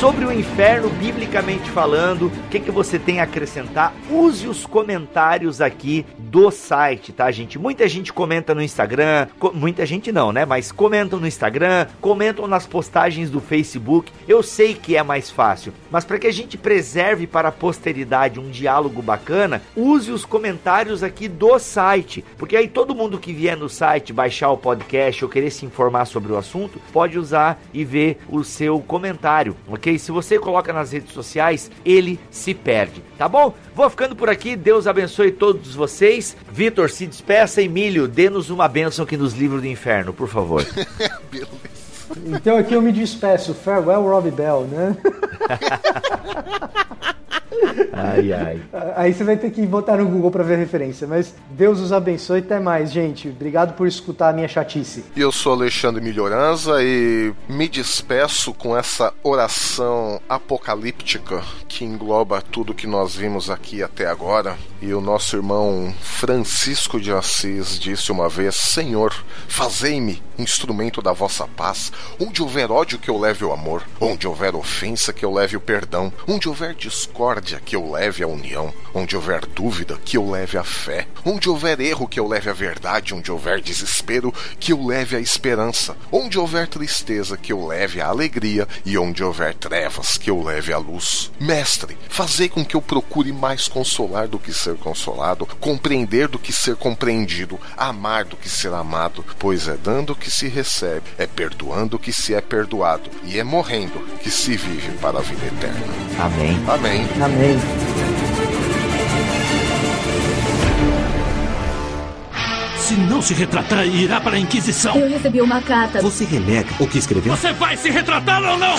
Sobre o inferno, biblicamente falando, o que, que você tem a acrescentar? Use os comentários aqui do site, tá, gente? Muita gente comenta no Instagram, muita gente não, né? Mas comentam no Instagram, comentam nas postagens do Facebook. Eu sei que é mais fácil, mas para que a gente preserve para a posteridade um diálogo bacana, use os comentários aqui do site, porque aí todo mundo que vier no site baixar o podcast ou querer se informar sobre o assunto, pode usar e ver o seu comentário, ok? Se você coloca nas redes sociais, ele se perde, tá bom? Vou ficando por aqui, Deus abençoe todos vocês. Vitor, se despeça, Emílio, dê-nos uma bênção que nos livre do inferno, por favor. então aqui eu me despeço. Farewell, Robbie Bell, né? Ai, ai. Aí você vai ter que botar no Google para ver a referência. Mas Deus os abençoe. Até mais, gente. Obrigado por escutar a minha chatice. Eu sou Alexandre Melhoranza e me despeço com essa oração apocalíptica que engloba tudo que nós vimos aqui até agora. E o nosso irmão Francisco de Assis disse uma vez: Senhor, fazei-me instrumento da vossa paz. Onde houver ódio, que eu leve o amor. Onde houver ofensa, que eu leve o perdão. Onde houver discórdia, que eu leve a união. Onde houver dúvida, que eu leve a fé. Onde houver erro, que eu leve a verdade. Onde houver desespero, que eu leve a esperança. Onde houver tristeza, que eu leve a alegria. E onde houver trevas, que eu leve a luz. Mestre, fazei com que eu procure mais consolar do que ser consolado, compreender do que ser compreendido, amar do que ser amado, pois é dando que se recebe, é perdoando que se é perdoado, e é morrendo que se vive para a vida eterna. Amém. Amém. Amém. Se não se retratar, irá para a Inquisição. Eu recebi uma carta. Você renega o que escreveu? Você vai se retratar ou não?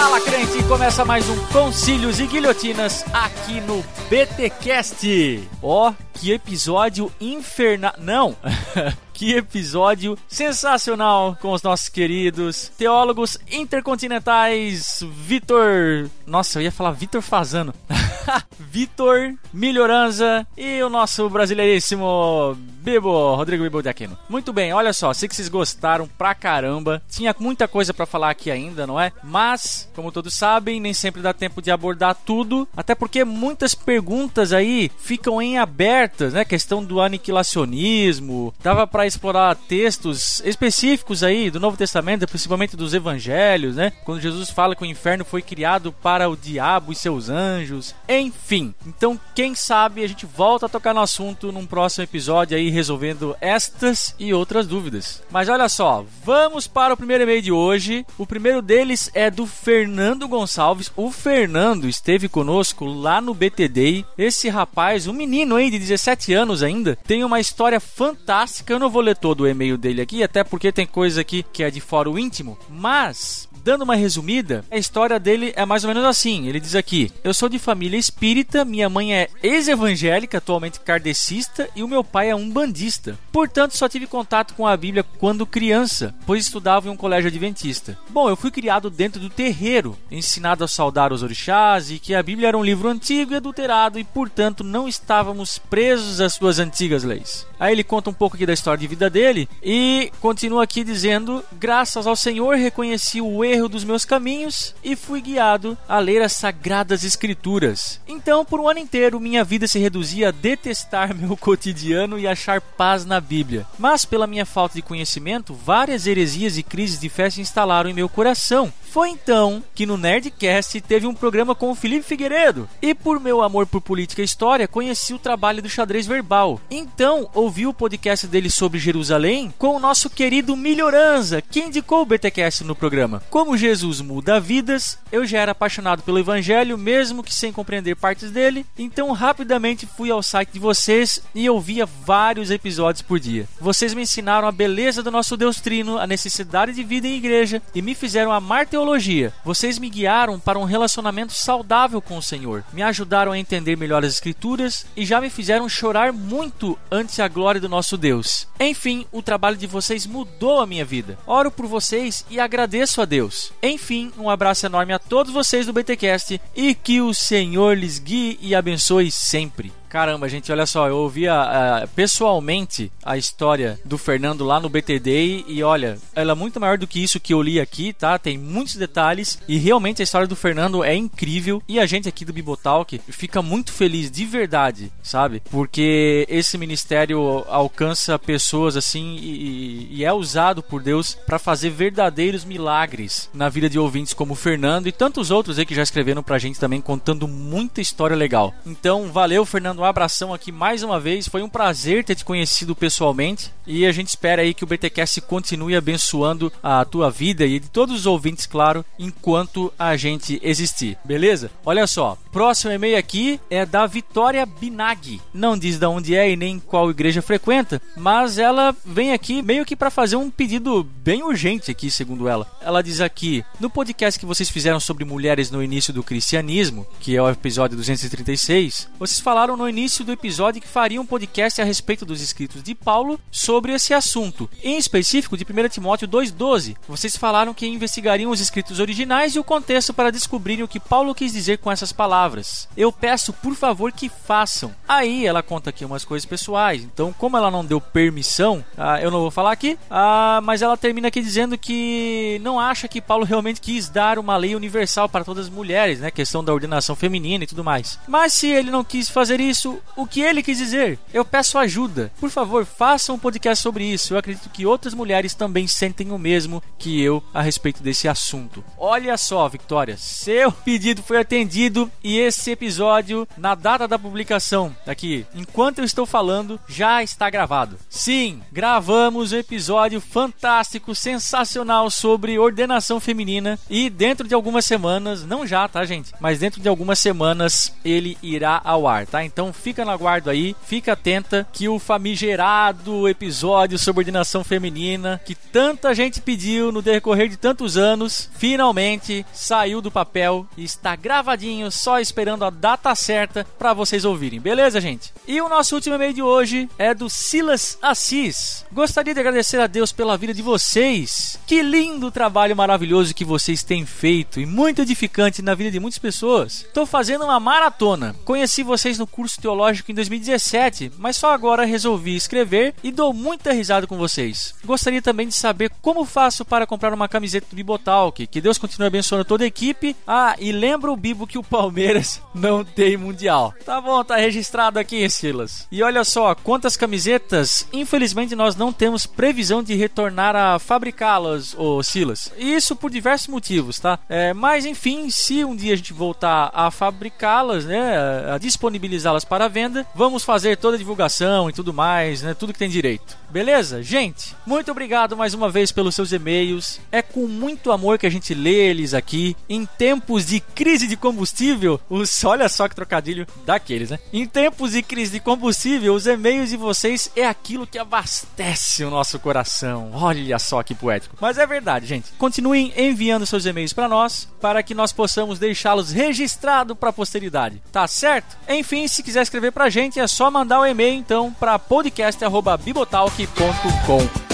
Fala, crente! Começa mais um Concílios e Guilhotinas aqui no BTcast. Ó, oh, que episódio infernal. Não! Que episódio sensacional com os nossos queridos teólogos intercontinentais Vitor. Nossa, eu ia falar Vitor Fazano. Vitor Melhoranza e o nosso brasileiríssimo Bibo, Rodrigo Bibo de Aquino. Muito bem, olha só, sei que vocês gostaram pra caramba. Tinha muita coisa para falar aqui ainda, não é? Mas, como todos sabem, nem sempre dá tempo de abordar tudo, até porque muitas perguntas aí ficam em abertas, né? Questão do aniquilacionismo, dava para explorar textos específicos aí do Novo Testamento, principalmente dos evangelhos, né? Quando Jesus fala que o inferno foi criado para o diabo e seus anjos. Enfim, então quem sabe a gente volta a tocar no assunto num próximo episódio aí resolvendo estas e outras dúvidas. Mas olha só, vamos para o primeiro e-mail de hoje. O primeiro deles é do Fernando Gonçalves. O Fernando esteve conosco lá no BTD. Esse rapaz, um menino aí de 17 anos ainda, tem uma história fantástica. Eu não vou ler todo o e-mail dele aqui, até porque tem coisa aqui que é de fora o íntimo, mas Dando uma resumida, a história dele é mais ou menos assim. Ele diz aqui: Eu sou de família espírita, minha mãe é ex-evangélica, atualmente kardecista, e o meu pai é um bandista. Portanto, só tive contato com a Bíblia quando criança, pois estudava em um colégio adventista. Bom, eu fui criado dentro do terreiro, ensinado a saudar os orixás e que a Bíblia era um livro antigo e adulterado e, portanto, não estávamos presos às suas antigas leis. Aí ele conta um pouco aqui da história de vida dele e continua aqui dizendo: Graças ao Senhor reconheci o erro dos meus caminhos e fui guiado a ler as sagradas escrituras. Então, por um ano inteiro, minha vida se reduzia a detestar meu cotidiano e achar paz na Bíblia. Mas, pela minha falta de conhecimento, várias heresias e crises de fé se instalaram em meu coração. Foi então que no Nerdcast teve um programa com o Felipe Figueiredo. E por meu amor por política e história, conheci o trabalho do xadrez verbal. Então, ouvi o podcast dele sobre Jerusalém com o nosso querido Melhoranza, que indicou o BTcast no programa. Como Jesus muda vidas, eu já era apaixonado pelo evangelho, mesmo que sem compreender partes dele, então rapidamente fui ao site de vocês e ouvia vários episódios por dia. Vocês me ensinaram a beleza do nosso Deus Trino, a necessidade de vida em igreja e me fizeram amar teologia. Vocês me guiaram para um relacionamento saudável com o Senhor, me ajudaram a entender melhor as Escrituras e já me fizeram chorar muito ante a glória do nosso Deus. Enfim, o trabalho de vocês mudou a minha vida. Oro por vocês e agradeço a Deus. Enfim, um abraço enorme a todos vocês do BTcast e que o Senhor lhes guie e abençoe sempre. Caramba, gente, olha só, eu ouvi a, a, pessoalmente a história do Fernando lá no BTD e olha, ela é muito maior do que isso que eu li aqui, tá? Tem muitos detalhes e realmente a história do Fernando é incrível e a gente aqui do Bibotalk fica muito feliz de verdade, sabe? Porque esse ministério alcança pessoas assim e, e é usado por Deus para fazer verdadeiros milagres na vida de ouvintes como o Fernando e tantos outros aí que já escreveram pra gente também contando muita história legal. Então, valeu, Fernando um abração aqui mais uma vez. Foi um prazer ter te conhecido pessoalmente e a gente espera aí que o BTcast continue abençoando a tua vida e de todos os ouvintes, claro, enquanto a gente existir. Beleza? Olha só, próximo e-mail aqui é da Vitória Binag. Não diz de onde é e nem qual igreja frequenta, mas ela vem aqui meio que para fazer um pedido bem urgente aqui, segundo ela. Ela diz aqui: "No podcast que vocês fizeram sobre mulheres no início do cristianismo, que é o episódio 236, vocês falaram no início do episódio que faria um podcast a respeito dos escritos de Paulo sobre esse assunto, em específico de 1 Timóteo 2,12. Vocês falaram que investigariam os escritos originais e o contexto para descobrirem o que Paulo quis dizer com essas palavras. Eu peço, por favor, que façam. Aí ela conta aqui umas coisas pessoais, então, como ela não deu permissão, ah, eu não vou falar aqui, ah, mas ela termina aqui dizendo que não acha que Paulo realmente quis dar uma lei universal para todas as mulheres, né? Questão da ordenação feminina e tudo mais. Mas se ele não quis fazer isso, isso o que ele quis dizer. Eu peço ajuda. Por favor, façam um podcast sobre isso. Eu acredito que outras mulheres também sentem o mesmo que eu a respeito desse assunto. Olha só, Victoria, seu pedido foi atendido e esse episódio, na data da publicação, aqui, enquanto eu estou falando, já está gravado. Sim, gravamos um episódio fantástico, sensacional sobre ordenação feminina e dentro de algumas semanas, não já, tá, gente? Mas dentro de algumas semanas ele irá ao ar, tá? Então Então fica no aguardo aí, fica atenta que o famigerado episódio sobre ordenação feminina que tanta gente pediu no decorrer de tantos anos, finalmente saiu do papel e está gravadinho, só esperando a data certa para vocês ouvirem. Beleza, gente? E o nosso último e-mail de hoje é do Silas Assis. Gostaria de agradecer a Deus pela vida de vocês. Que lindo trabalho maravilhoso que vocês têm feito e muito edificante na vida de muitas pessoas. Estou fazendo uma maratona. Conheci vocês no curso teológico em 2017, mas só agora resolvi escrever e dou muita risada com vocês. Gostaria também de saber como faço para comprar uma camiseta do Bibotalk. Que Deus continue abençoando toda a equipe. Ah, e lembra o Bibo que o Palmeiras não tem mundial. Tá bom, tá registrado aqui, Silas. E olha só, quantas camisetas, infelizmente nós não temos previsão de retornar a fabricá-las, ô Silas. E isso por diversos motivos, tá? É, mas enfim, se um dia a gente voltar a fabricá-las, né, a disponibilizá-las para venda, vamos fazer toda a divulgação e tudo mais, né, tudo que tem direito. Beleza? Gente, muito obrigado mais uma vez pelos seus e-mails. É com muito amor que a gente lê eles aqui. Em tempos de crise de combustível, os olha só que trocadilho daqueles, né? Em tempos de crise de combustível, os e-mails de vocês é aquilo que abastece o nosso coração. Olha só que poético. Mas é verdade, gente. Continuem enviando seus e-mails para nós, para que nós possamos deixá-los registrados para a posteridade. Tá certo? Enfim, se quiser escrever pra gente, é só mandar o um e-mail então para podcast@bibotalk.com.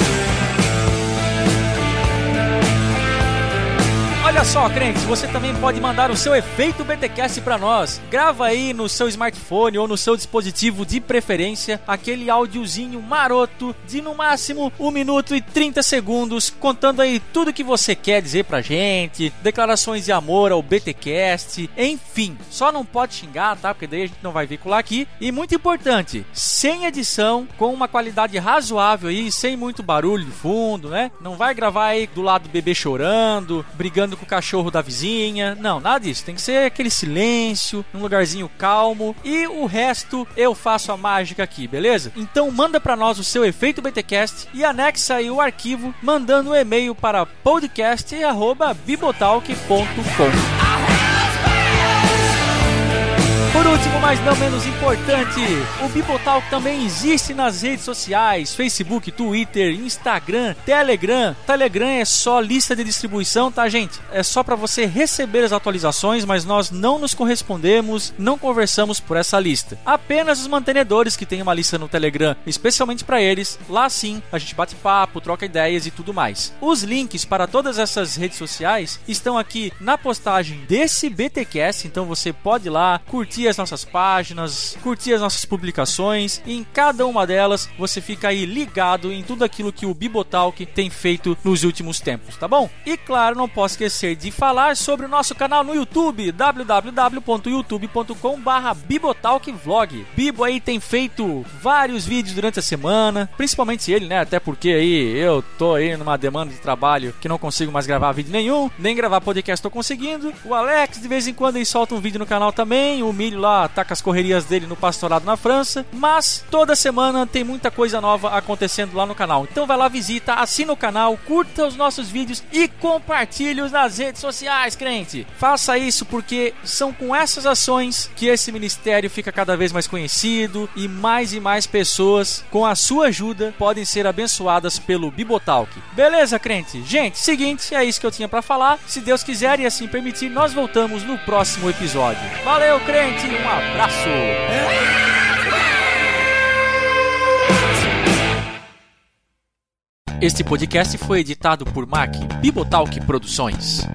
Olha só, crentes, você também pode mandar o seu efeito BTcast para nós. Grava aí no seu smartphone ou no seu dispositivo de preferência aquele áudiozinho maroto de no máximo 1 minuto e 30 segundos, contando aí tudo que você quer dizer pra gente, declarações de amor ao BTcast, enfim. Só não pode xingar, tá? Porque daí a gente não vai veicular aqui. E muito importante, sem edição, com uma qualidade razoável aí, sem muito barulho de fundo, né? Não vai gravar aí do lado do bebê chorando, brigando com o cachorro da vizinha. Não, nada disso. Tem que ser aquele silêncio, um lugarzinho calmo. E o resto eu faço a mágica aqui, beleza? Então manda para nós o seu efeito BTcast e anexa aí o arquivo mandando um e-mail para podcast@bibotalk.com. Por último, mas não menos importante, o Bibotalk também existe nas redes sociais: Facebook, Twitter, Instagram, Telegram. Telegram é só lista de distribuição, tá, gente? É só para você receber as atualizações, mas nós não nos correspondemos, não conversamos por essa lista. Apenas os mantenedores que têm uma lista no Telegram, especialmente para eles. Lá sim, a gente bate papo, troca ideias e tudo mais. Os links para todas essas redes sociais estão aqui na postagem desse BTcast, então você pode ir lá curtir as nossas páginas, curtir as nossas publicações e em cada uma delas você fica aí ligado em tudo aquilo que o Bibotalk tem feito nos últimos tempos, tá bom? E claro, não posso esquecer de falar sobre o nosso canal no YouTube, www.youtube.com/bibotalkvlog. Bibo aí tem feito vários vídeos durante a semana, principalmente ele, né? Até porque aí eu tô aí numa demanda de trabalho que não consigo mais gravar vídeo nenhum, nem gravar podcast tô conseguindo. O Alex de vez em quando ele solta um vídeo no canal também, o Milho lá tá com as correrias dele no pastorado na França, mas toda semana tem muita coisa nova acontecendo lá no canal. Então vai lá, visita, assina o canal, curta os nossos vídeos e compartilhe-os nas redes sociais, crente. Faça isso porque são com essas ações que esse ministério fica cada vez mais conhecido e mais e mais pessoas, com a sua ajuda, podem ser abençoadas pelo Bibotalk. Beleza, crente? Gente, seguinte, é isso que eu tinha para falar. Se Deus quiser e assim permitir, nós voltamos no próximo episódio. Valeu, crente! Um abraço. Este podcast foi editado por Mac Bibotalk Produções.